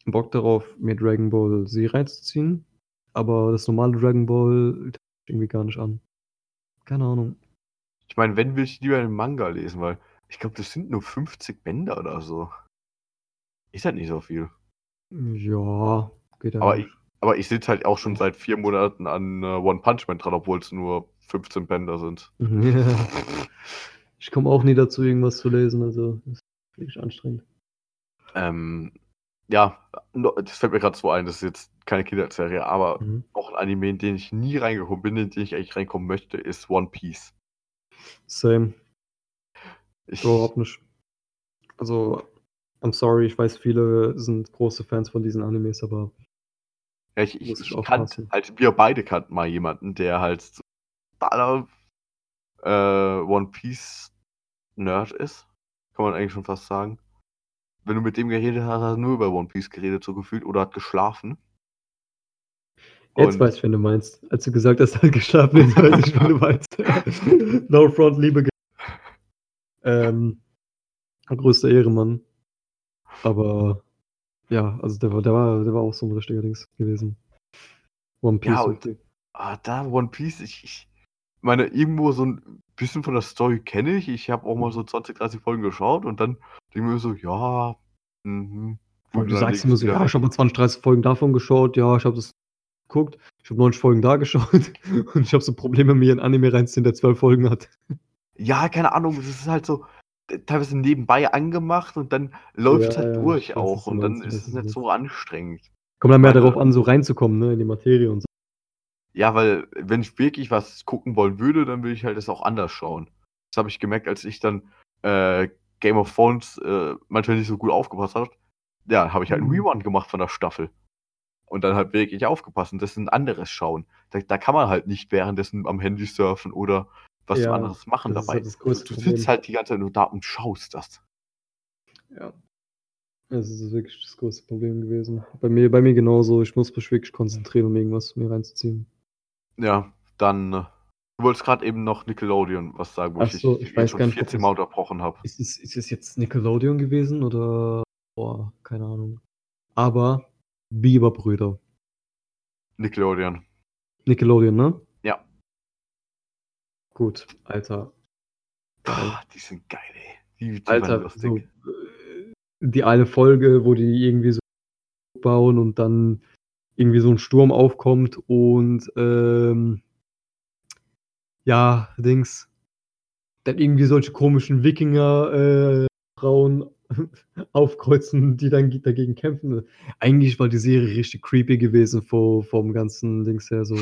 Bock darauf, mir Dragon Ball Z reinzuziehen. Aber das normale Dragon Ball irgendwie gar nicht an. Keine Ahnung. Ich meine, wenn will ich lieber einen Manga lesen, weil ich glaube, das sind nur 50 Bänder oder so. Ist halt nicht so viel. Ja, geht Aber ich, aber ich sitze halt auch schon seit vier Monaten an äh, One Punch Man dran, obwohl es nur 15 Bänder sind. Ja. [laughs] Ich komme auch nie dazu, irgendwas zu lesen, also das ist wirklich anstrengend. Ähm, ja, das fällt mir gerade so ein, das ist jetzt keine Kinderserie, aber Mhm. auch ein Anime, in den ich nie reingekommen bin, in den ich eigentlich reinkommen möchte, ist One Piece. Same. Ich, Überhaupt nicht. Also, I'm sorry, ich weiß, viele sind große Fans von diesen Animes, aber ja, ich, ich, ich kannte, halt, wir beide kannten mal jemanden, der halt totaler äh, One Piece Nerd ist. Kann man eigentlich schon fast sagen. Wenn du mit dem geredet hast, hat er nur über One Piece geredet, so gefühlt, oder hat geschlafen. jetzt Und- weiß ich, wen du meinst. Als du gesagt hast, halt geschlafen, jetzt weiß ich, wen du meinst. [laughs] no front, liebe ähm, größter Ehrenmann. Aber ja, also der war, der war, der war auch so ein richtiger Dings gewesen. One Piece. Ja, und-. Ah, da One Piece, ich, ich meine, irgendwo so ein bisschen von der Story kenne ich. Ich habe auch mal so 20, 30 Folgen geschaut und dann denke ich mir so, ja, mhm. Und du sagst immer so, ja, weg. ich habe mal 20, 30 Folgen davon geschaut, ja, ich habe das geguckt, ich habe 90 Folgen da [laughs] geschaut und ich habe so Probleme, mir ein Anime reinzuziehen, der 12 Folgen hat. Ja, keine Ahnung, es ist halt so äh, teilweise nebenbei angemacht und dann läuft es Ja, halt ja, durch auch und dann ist es nicht so anstrengend. Kommt dann mehr Meine- darauf an, so reinzukommen, ne, in die Materie und so. Ja, weil wenn ich wirklich was gucken wollen würde, dann will ich halt das auch anders schauen. Das habe ich gemerkt, als ich dann äh, Game of Thrones äh, manchmal nicht so gut aufgepasst habe. Ja, habe ich halt einen Mhm. Rerun gemacht von der Staffel. Und dann halt wirklich aufgepasst und das ist ein anderes Schauen. Da, da kann man halt nicht währenddessen am Handy surfen oder was Ja, anderes machen das ist dabei. halt das du du Problem. sitzt halt die ganze Zeit nur da und schaust das. Ja. Das ist wirklich das größte Problem gewesen. Bei mir, bei mir genauso, ich muss mich wirklich konzentrieren, um irgendwas mir reinzuziehen. Ja, dann. äh, Du wolltest gerade eben noch Nickelodeon was sagen, wo Ach ich so, ich weiß schon gar nicht, ob 14 das- Mal unterbrochen habe. Ist es, ist es jetzt Nickelodeon gewesen oder. Boah, keine Ahnung. Aber Biberbrüder. Nickelodeon. Nickelodeon, ne? Gut, Alter. Geil. Ah, die sind geil, ey. Die, die Alter, so, äh, die eine Folge, wo die irgendwie so bauen und dann irgendwie so ein Sturm aufkommt und ähm, ja, Dings, dann irgendwie solche komischen Wikinger äh, [laughs] aufkreuzen, die dann ge- dagegen kämpfen. Eigentlich war die Serie richtig creepy gewesen vor, vom ganzen Dings her, so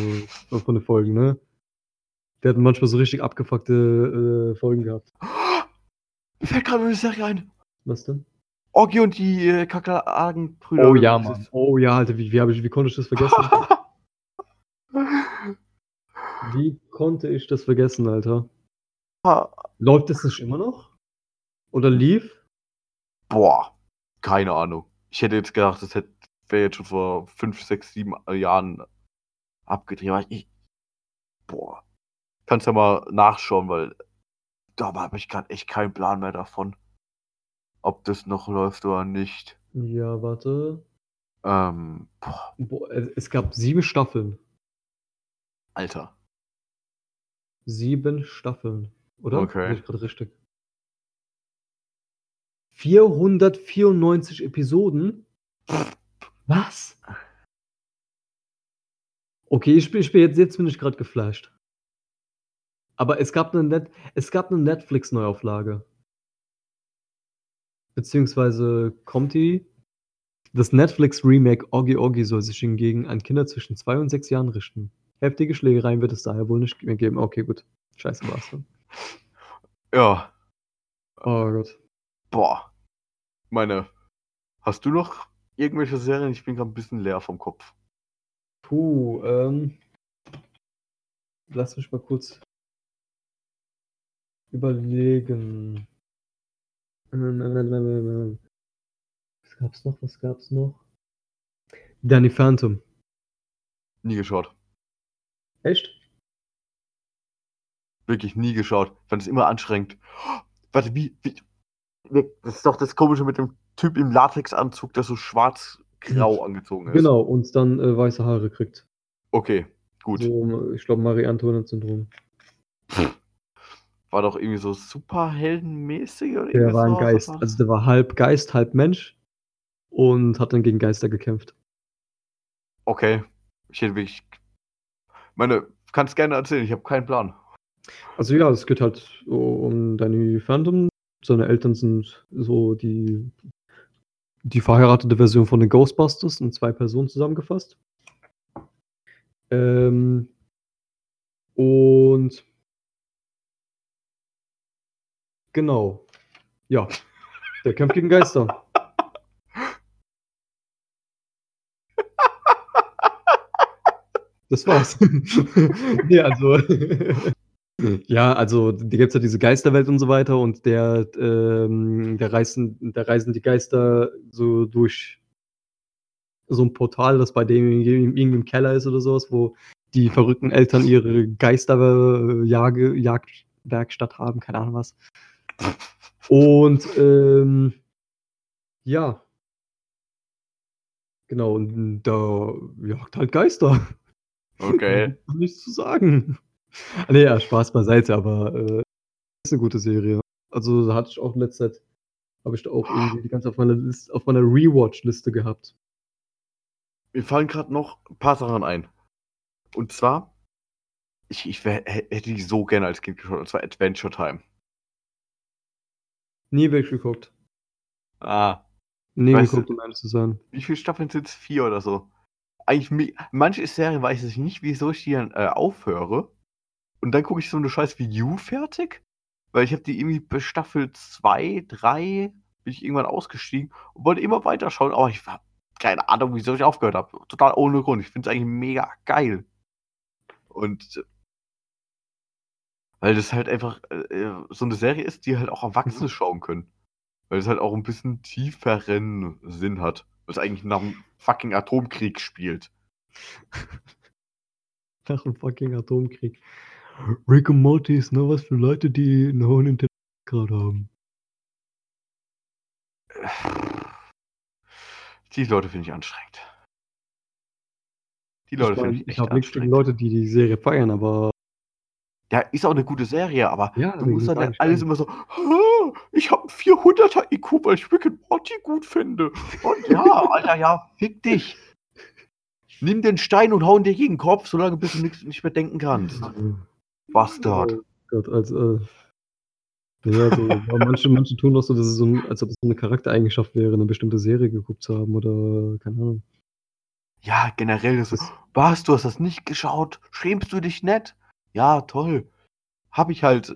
von den Folgen, ne? Die hatten manchmal so richtig abgefuckte äh, Folgen gehabt. Mir [gasps] fällt gerade eine Serie ein. Was denn? Oggi und die äh, Kakerlakenbrüder. Oh ja, Mann. Oh ja, Alter, wie, wie, ich, wie konnte ich das vergessen? [laughs] wie konnte ich das vergessen, Alter? Läuft das nicht immer noch? Oder lief? Boah, keine Ahnung. Ich hätte jetzt gedacht, das wäre jetzt schon vor 5, 6, 7 Jahren abgedreht. Ich, boah, kannst ja mal nachschauen, weil da habe ich gerade echt keinen Plan mehr davon, ob das noch läuft oder nicht. Ja, warte. Ähm, boah, Boah, es gab sieben Staffeln. Alter. Sieben Staffeln. Oder? Okay. Sehe ich gerade richtig. 494 Episoden? Was? Okay, ich bin, ich bin jetzt, jetzt bin ich gerade geflasht. Aber es gab eine, Net, es gab eine Netflix-Neuauflage. Beziehungsweise kommt die. Das Netflix-Remake Oggi Oggi soll sich hingegen an Kinder zwischen zwei und sechs Jahren richten. Heftige Schlägereien wird es daher wohl nicht mehr geben. Okay, gut. Scheiße war's dann. Ja, Oh Gott. boah. Meine, hast du noch irgendwelche Serien? Ich bin gerade ein bisschen leer vom Kopf. Puh, ähm. Lass mich mal kurz überlegen. Was gab's noch? Was gab's noch? Danny Phantom. Nie geschaut. Echt? Wirklich nie geschaut. Fand es immer anstrengend. Warte, wie, wie. Das ist doch das Komische mit dem Typ im Latexanzug, der so schwarz-grau angezogen ist. Genau, und dann äh, weiße Haare kriegt. Okay, gut. So, ich glaube, Marie-Antoinette-Syndrom. [laughs] War doch irgendwie so superheldenmäßig oder Der war ein Geist. Also der war halb Geist, halb Mensch und hat dann gegen Geister gekämpft. Okay. Ich hätte wirklich. Meine, kannst gerne erzählen, ich habe keinen Plan. Also ja, es geht halt um Danny Phantom. Seine Eltern sind so die, die verheiratete Version von den Ghostbusters in zwei Personen zusammengefasst. Ähm, und genau. Ja. Der kämpft gegen Geister. Das war's. [laughs] nee, also. [laughs] ja, also, da gibt's ja diese Geisterwelt und so weiter und der, ähm, der reisen, da reisen die Geister so durch so ein Portal, das bei dem irgendwie im Keller ist oder sowas, wo die verrückten Eltern ihre Geisterjage, Jagdwerkstatt haben, keine Ahnung was. Und ähm, ja. Genau, und da jagt halt Geister. Okay. [laughs] Nichts zu sagen. Nee, ja, Spaß beiseite, aber äh, ist eine gute Serie. Also da hatte ich auch in letzter Zeit, habe ich da auch irgendwie die ganze auf meiner Liste, auf meiner Rewatch-Liste gehabt. Mir fallen gerade noch ein paar Sachen ein. Und zwar, ich, ich wär, hä- hätte die so gerne als Kind geschaut, und zwar Adventure Time. Nie wirklich geguckt. Ah. Nie Weißt du- geguckt, um ehrlich zu sein. Wie viele Staffeln sind es? Vier oder so? Eigentlich, manche Serien weiß ich nicht, wieso ich die dann äh, aufhöre. Und dann gucke ich so eine Scheiß wie You fertig. Weil ich habe die irgendwie bei Staffel 2, 3 bin ich irgendwann ausgestiegen und wollte immer weiterschauen, aber ich war keine Ahnung, wieso ich aufgehört habe. Total ohne Grund. Ich finde es eigentlich mega geil. Und äh, weil das halt einfach äh, so eine Serie ist, die halt auch Erwachsene schauen können. Weil es halt auch ein bisschen tieferen Sinn hat. Was eigentlich nach einem fucking Atomkrieg spielt. [laughs] Nach dem fucking Atomkrieg. Rick und Morty ist nur was für Leute, die einen hohen Intelligenzgrad haben. [sighs] Die Leute finde ich anstrengend. Die Ich, Leute finde ich ich echt habe nichts gegen. Leute, die die Serie feiern, aber Ja, ist auch eine gute Serie, aber Ja, du musst ist dann eigentlich alles geil. immer so, "Ah, ich habe 400er IQ, weil ich Rick and Morty gut finde. Und ja, [laughs] Alter, ja, fick dich. Nimm den Stein und hau ihn dir gegen den Kopf, solange bis du nichts nicht mehr denken kannst. Bastard. Oh Gott, also, äh, ja, so, manche, manche tun auch so, dass es so, als ob es so eine Charaktereigenschaft wäre, eine bestimmte Serie geguckt zu haben oder keine Ahnung. Ja, generell ist es, Das- was, du hast das nicht geschaut? Schämst du dich nicht? Ja, toll. Hab ich halt,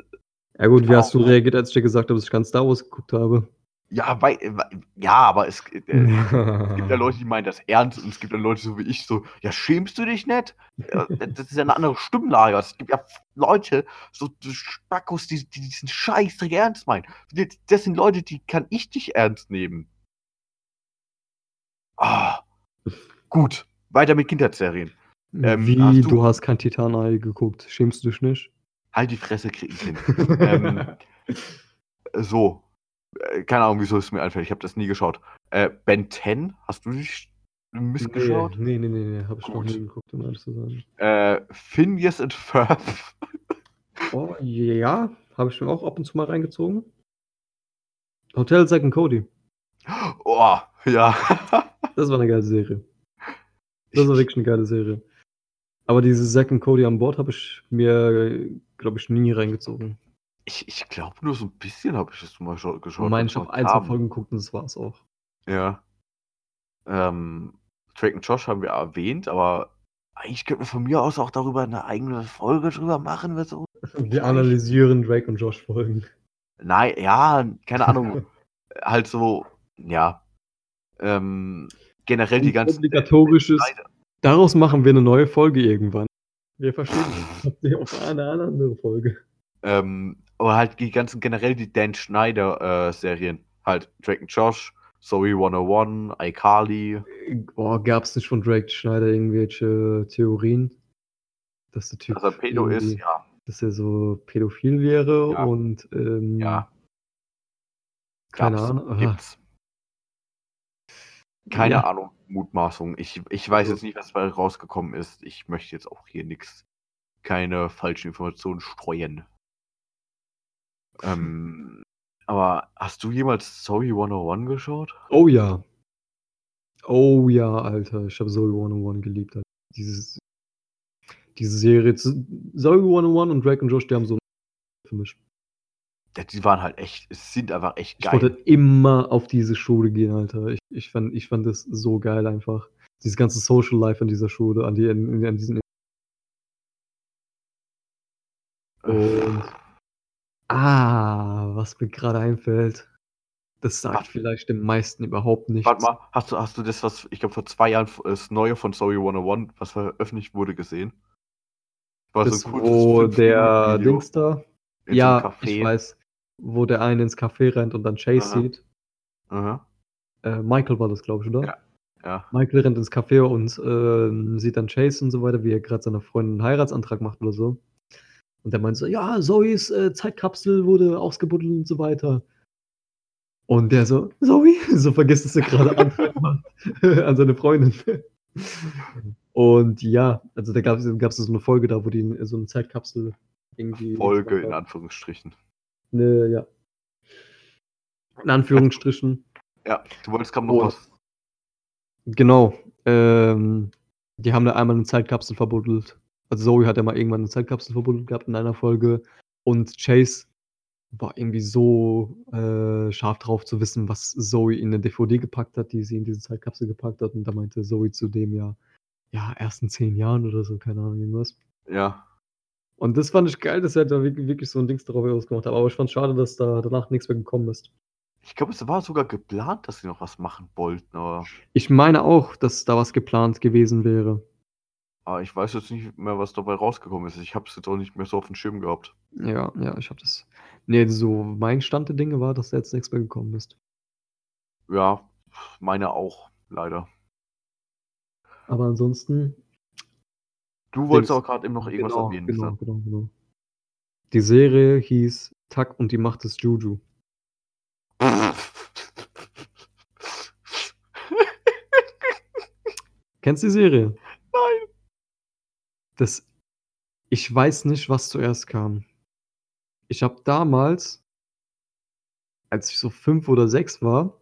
Ja gut, wie hast du reagiert, als ich dir gesagt habe, dass ich ganz Star Wars geguckt habe? ja, wei, wei- ja, aber es, äh, [laughs] Es gibt ja Leute, die meinen das ernst und es gibt dann Leute so wie ich so, ja, schämst du dich nicht? Ja, Das ist ja eine andere Stimmlage. Es gibt ja Leute, so so Spackos, die, die diesen Scheißdreck ernst meinen. Das sind Leute, die kann ich nicht ernst nehmen. Ah, gut, weiter mit Kindheitsserien. Ähm, Wie, hast du, du- hast kein Titanei geguckt. Schämst du dich nicht? Halt die Fresse, krieg ich hin. [laughs] ähm, so, äh, keine Ahnung, wieso es mir einfällt. Ich habe das nie geschaut. Äh, Ben 10, hast du dich missgeschaut? Nee, nee, nee, nee, hab ich noch Gut. nie geguckt, um ehrlich zu sein. Äh, Phineas and Ferb. [laughs] Oh, ja, habe ich mir auch ab und zu mal reingezogen. Hotel and Cody. Oh, ja. Das war eine geile Serie. Das war wirklich eine geile Serie. Aber diese Zack and Cody an Bord habe ich mir, glaube ich, nie reingezogen. Ich, ich glaube, nur so ein bisschen habe ich das mal geschaut. Ich meine, ich habe es ein, zwei. Folgen geguckt und das war's auch. Ja. Ähm, Drake und Josh haben wir erwähnt, aber eigentlich könnten wir von mir aus auch darüber eine eigene Folge drüber machen. Wir so. [laughs] Wir analysieren Drake und Josh Folgen. Nein, ja, keine Ahnung. [laughs] halt so, ja. Ähm, generell die ganzen. Obligatorisches. Daraus machen wir eine neue Folge irgendwann. Wir verstehen [laughs] auf eine, eine andere Folge. Ähm, aber halt die ganzen generell die Dan Schneider äh, Serien. halt Drake und Josh, Zoe 101, iCarly. Oh, gab es nicht von Drake Schneider irgendwelche Theorien? Dass der Typ Dass er Pedo ist, ja. dass er so pädophil wäre Ja. und ähm, Ja, keine gab's, Ahnung. Ah, Gibt's. Keine Ja. Ahnung, Mutmaßung. Ich, ich weiß jetzt nicht, was dabei rausgekommen ist. Ich möchte jetzt auch hier nichts, keine falschen Informationen streuen. Ähm, aber hast du jemals Zoe 101 geschaut? Oh ja. Oh ja, Alter. Ich habe Zoe 101 geliebt. Alter. Dieses, diese Serie. Zoe 101 und Drake und Josh, die haben so für mich. Die waren halt echt, es sind einfach echt Ich geil. wollte immer auf diese Schule gehen, Alter. Ich, ich, fand, ich fand das so geil einfach. Dieses ganze Social Life an dieser Schule, an, die, an, an diesen. Und. Ah, was mir gerade einfällt. Das sagt Was? vielleicht den meisten überhaupt nichts. Warte mal, hast du, hast du das, was ich glaube vor zwei Jahren das Neue von Zoe 101, was veröffentlicht wurde, gesehen? War Das, so ein kurzes wo der Dings da. ja, ich weiß. Wo der eine ins Café rennt und dann Chase Aha. sieht. Aha, Äh, Michael war das, glaube ich, oder? Ja. ja. Michael rennt ins Café und ähm, sieht dann Chase und so weiter, wie er gerade seiner Freundin einen Heiratsantrag macht oder so. Und der meint so, ja, Zoes äh, Zeitkapsel wurde ausgebuddelt und so weiter. Und der so, Zoe, [laughs] so vergisst es er gerade an, [laughs] an seine Freundin. Und ja, also da gab es so eine Folge da, wo die in so eine Zeitkapsel irgendwie. Folge in Anführungsstrichen. Ne, ja. In Anführungsstrichen. Ja, du wolltest gerade noch Und- was. Genau. Ähm, die haben da einmal eine Zeitkapsel verbuddelt. Also Zoe hat ja mal irgendwann eine Zeitkapsel verbuddelt gehabt in einer Folge. Und Chase war irgendwie so äh, scharf drauf zu wissen, was Zoe in eine DVD gepackt hat, die sie in diese Zeitkapsel gepackt hat. Und da meinte Zoe zu dem ja, ja, erst in zehn Jahren oder so, keine Ahnung, irgendwas. Ja. Und das fand ich geil, dass er da wirklich, so ein Dings darauf ausgemacht hat. Aber ich fand es schade, dass da danach nichts mehr gekommen ist. Ich glaube, es war sogar geplant, dass sie noch was machen wollten, aber, Ich meine auch, dass da was geplant gewesen wäre. aber ich weiß jetzt nicht mehr, was dabei rausgekommen ist. Ich habe es jetzt auch nicht mehr so auf dem Schirm gehabt. Ja, ja, ich habe das. Nee, so mein Stand der Dinge war, dass da jetzt nichts mehr gekommen ist. Ja, meine auch, leider. Aber ansonsten. Du wolltest auch gerade eben noch irgendwas genau, erwähnen. genau, ne? genau, genau. Die Serie hieß Tuck und die Macht des Juju. [laughs] Kennst du die Serie? Nein. Das. Ich weiß nicht, was zuerst kam. Ich habe damals, als ich so fünf oder sechs war,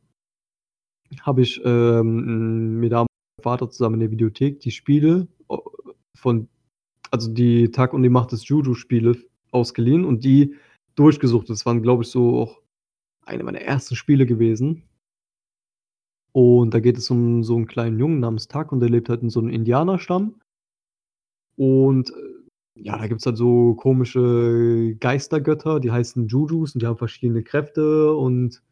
habe ich ähm, mir mit meinem Vater zusammen in der Videothek die Spiele von, also die Tag und die Macht des Juju-Spiele ausgeliehen und die durchgesucht. Das waren, glaube ich, so auch eine meiner ersten Spiele gewesen. Und da geht es um so einen kleinen Jungen namens Tak und der lebt halt in so einem Indianerstamm. Und äh, ja, da gibt es halt so komische Geistergötter, die heißen Jujus und die haben verschiedene Kräfte und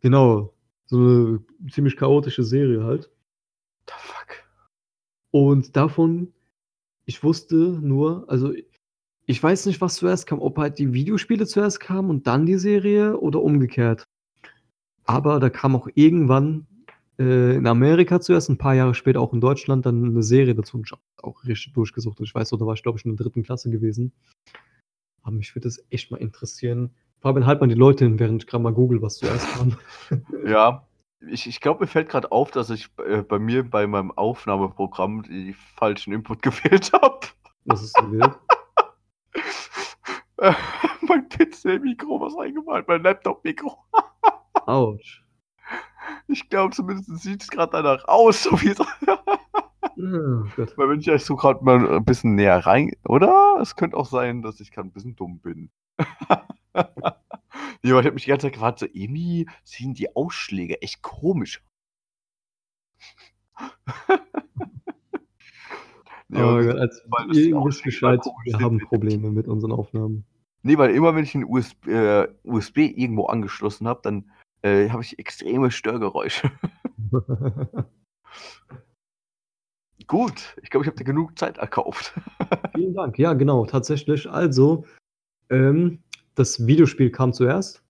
genau, so eine ziemlich chaotische Serie halt. The fuck? Und davon, ich wusste nur, also ich weiß nicht, was zuerst kam, ob halt die Videospiele zuerst kamen und dann die Serie oder umgekehrt. Aber da kam auch irgendwann äh, in Amerika zuerst, ein paar Jahre später auch in Deutschland, dann eine Serie dazu und ich hab auch richtig durchgesucht. Und ich weiß da war ich, glaube ich, in der dritten Klasse gewesen. Aber mich würde das echt mal interessieren. Fabian, halt mal die Leute hin, während ich gerade mal google, was zuerst kam. Ja, ich, ich glaube, mir fällt gerade auf, dass ich äh, bei mir bei meinem Aufnahmeprogramm die falschen Input [laughs] gewählt habe. Was ist so wild? [laughs] mein PC-Mikro was eingemalt, mein Laptop-Mikro. [laughs] Autsch. Ich glaube, zumindest sieht es gerade danach aus, so wie es. Oh. Weil wenn ich euch so gerade mal ein bisschen näher rein. Oder? Es könnte auch sein, dass ich gerade ein bisschen dumm bin. Ja, ich habe mich die ganze Zeit gefragt, so, irgendwie sehen die Ausschläge echt komisch. [laughs] Nee, Oh aber- Gott, als Bescheid, komisch wir sind, haben. Probleme mit unseren Aufnahmen. Nee, weil immer wenn ich einen USB, äh, USB irgendwo angeschlossen habe, dann äh, habe ich extreme Störgeräusche. [laughs] Gut, ich glaube, ich habe dir genug Zeit erkauft. Vielen Dank. Ja, genau, tatsächlich. Also, ähm, das Videospiel kam zuerst.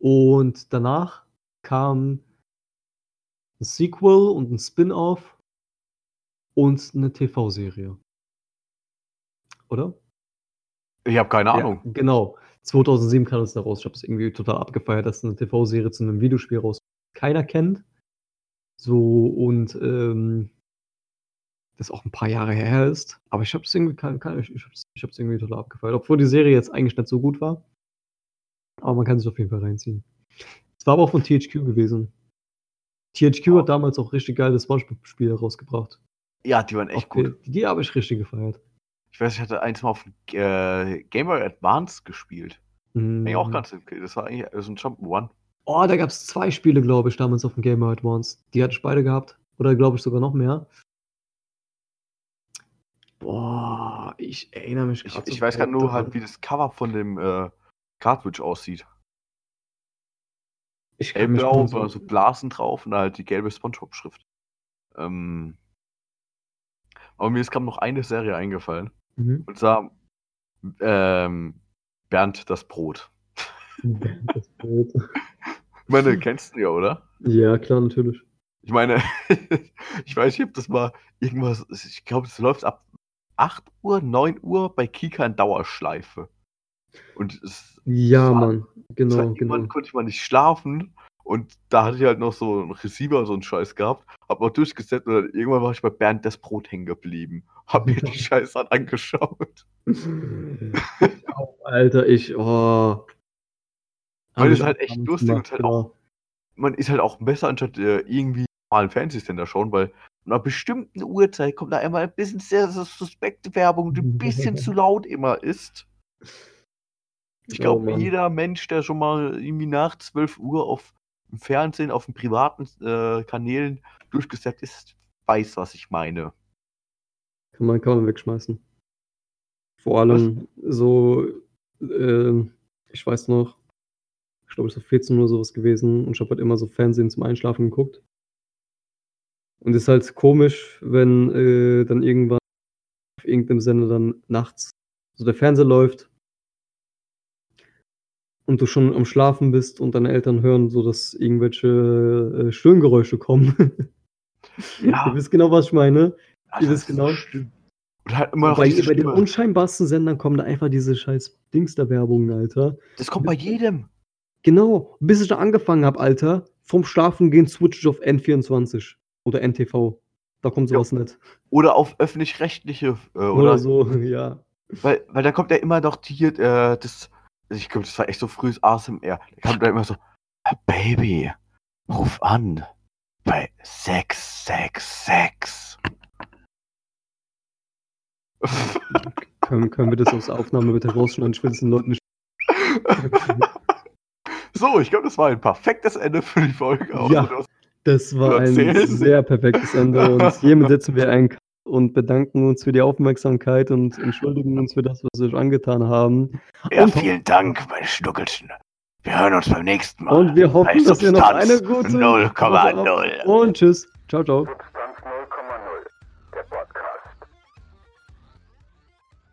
Und danach kam ein Sequel und ein Spin-off und eine TV-Serie. Oder? Ich habe keine Ja, Ahnung. genau. 2007 kam es da raus. Ich habe es irgendwie total abgefeiert, dass eine TV-Serie zu einem Videospiel raus keiner kennt. So und ähm, das auch ein paar Jahre her ist. Aber ich habe es irgendwie, kein, kein, ich, ich hab's, ich hab's irgendwie total abgefeiert. Obwohl die Serie jetzt eigentlich nicht so gut war. Aber man kann sich auf jeden Fall reinziehen. Es war aber auch von THQ gewesen. THQ Oh. hat damals auch richtig geile Spongebob-Spiele rausgebracht. Ja, die waren echt Auf gut. Die, die habe ich richtig gefeiert. Ich weiß, ich hatte eins mal auf äh, Game Boy Advance gespielt. Eigentlich auch ganz okay. Das war eigentlich so ein Jump'n'One. Oh, da gab es zwei Spiele, glaube ich, damals auf dem Game Boy Advance. Die hatte ich beide gehabt. Oder glaube ich sogar noch mehr. Boah, ich erinnere mich Ich, grad ich so weiß gerade nur halt, wie das Cover von dem äh, Cartridge aussieht. Ich Hellblau, so, so Blasen drauf und halt die gelbe Spongebob-Schrift. Ähm, aber mir ist gerade noch eine Serie eingefallen. Mhm. Und zwar ähm, Bernd das Brot. Das Brot. [laughs] Ich meine, kennst du ja, oder? ja, klar, natürlich. Ich meine, [laughs] ich weiß nicht, ob das mal irgendwas, ich glaube, es läuft ab 8 Uhr, 9 Uhr bei Kika in Dauerschleife. Und es, Ja, war- Mann. es Genau, irgendwann genau. konnte ich mal nicht schlafen und da hatte ich halt noch so einen Receiver, so einen Scheiß gehabt, hab mal durchgesetzt und dann irgendwann war ich bei Bernd das Brot hängen geblieben. Hab mir die Scheiße halt angeschaut. Ich auch, [laughs] Alter, ich, oh. Weil ich halt echt lustig und gemacht, halt genau. Man ist halt auch besser, anstatt äh, irgendwie normalen Fernsehsender schauen, weil an einer bestimmten Uhrzeit kommt da immer ein bisschen sehr, sehr suspekte Werbung, die ein bisschen [laughs] zu laut immer ist. Ich Oh, glaube, Mann. jeder Mensch, der schon mal irgendwie nach 12 Uhr auf dem Fernsehen, auf den privaten äh, Kanälen durchgesetzt ist, weiß, was ich meine. Kann man, kann man wegschmeißen. Vor allem so, ähm, ich weiß noch, ich glaube, es war 14 Uhr sowas gewesen und ich habe halt immer so Fernsehen zum Einschlafen geguckt. Und ist halt komisch, wenn äh, dann irgendwann auf irgendeinem Sender dann nachts so der Fernseher läuft und du schon am Schlafen bist und deine Eltern hören so, dass irgendwelche äh, Stöhngeräusche kommen. [laughs] Ja. Ihr wisst genau, was ich meine. Also, Ihr wisst genau. Und halt bei, bei den unscheinbarsten Sendern kommen da einfach diese scheiß Dings der Werbung, Alter. Das kommt bei jedem. Genau, bis ich da angefangen habe, Alter, vom Schlafen gehen switch ich auf N24 oder NTV. Da kommt sowas nicht. Oder auf öffentlich-rechtliche. Äh, Oder, oder, so, [laughs] ja. Weil, weil da kommt ja immer die hier, äh, das, ich glaube, das war echt so frühes ASMR. Da kommt da immer so, Baby, ruf an bei 666. [laughs] Können, können wir das aus der Aufnahme bitte rausschneiden? Ich will es den Leuten nicht. [laughs] so, ich glaube, das war ein perfektes Ende für die Folge. Ja. Das war ein sehr perfektes Ende und hiermit setzen wir ein Cut und bedanken uns für die Aufmerksamkeit und entschuldigen uns für das, was wir euch angetan haben. Ja, Und- vielen Dank, meine Schnuckelchen. Wir hören uns beim nächsten Mal. Und wir hoffen, dass ihr noch eine gute 0,0. Und tschüss. Ciao, ciao.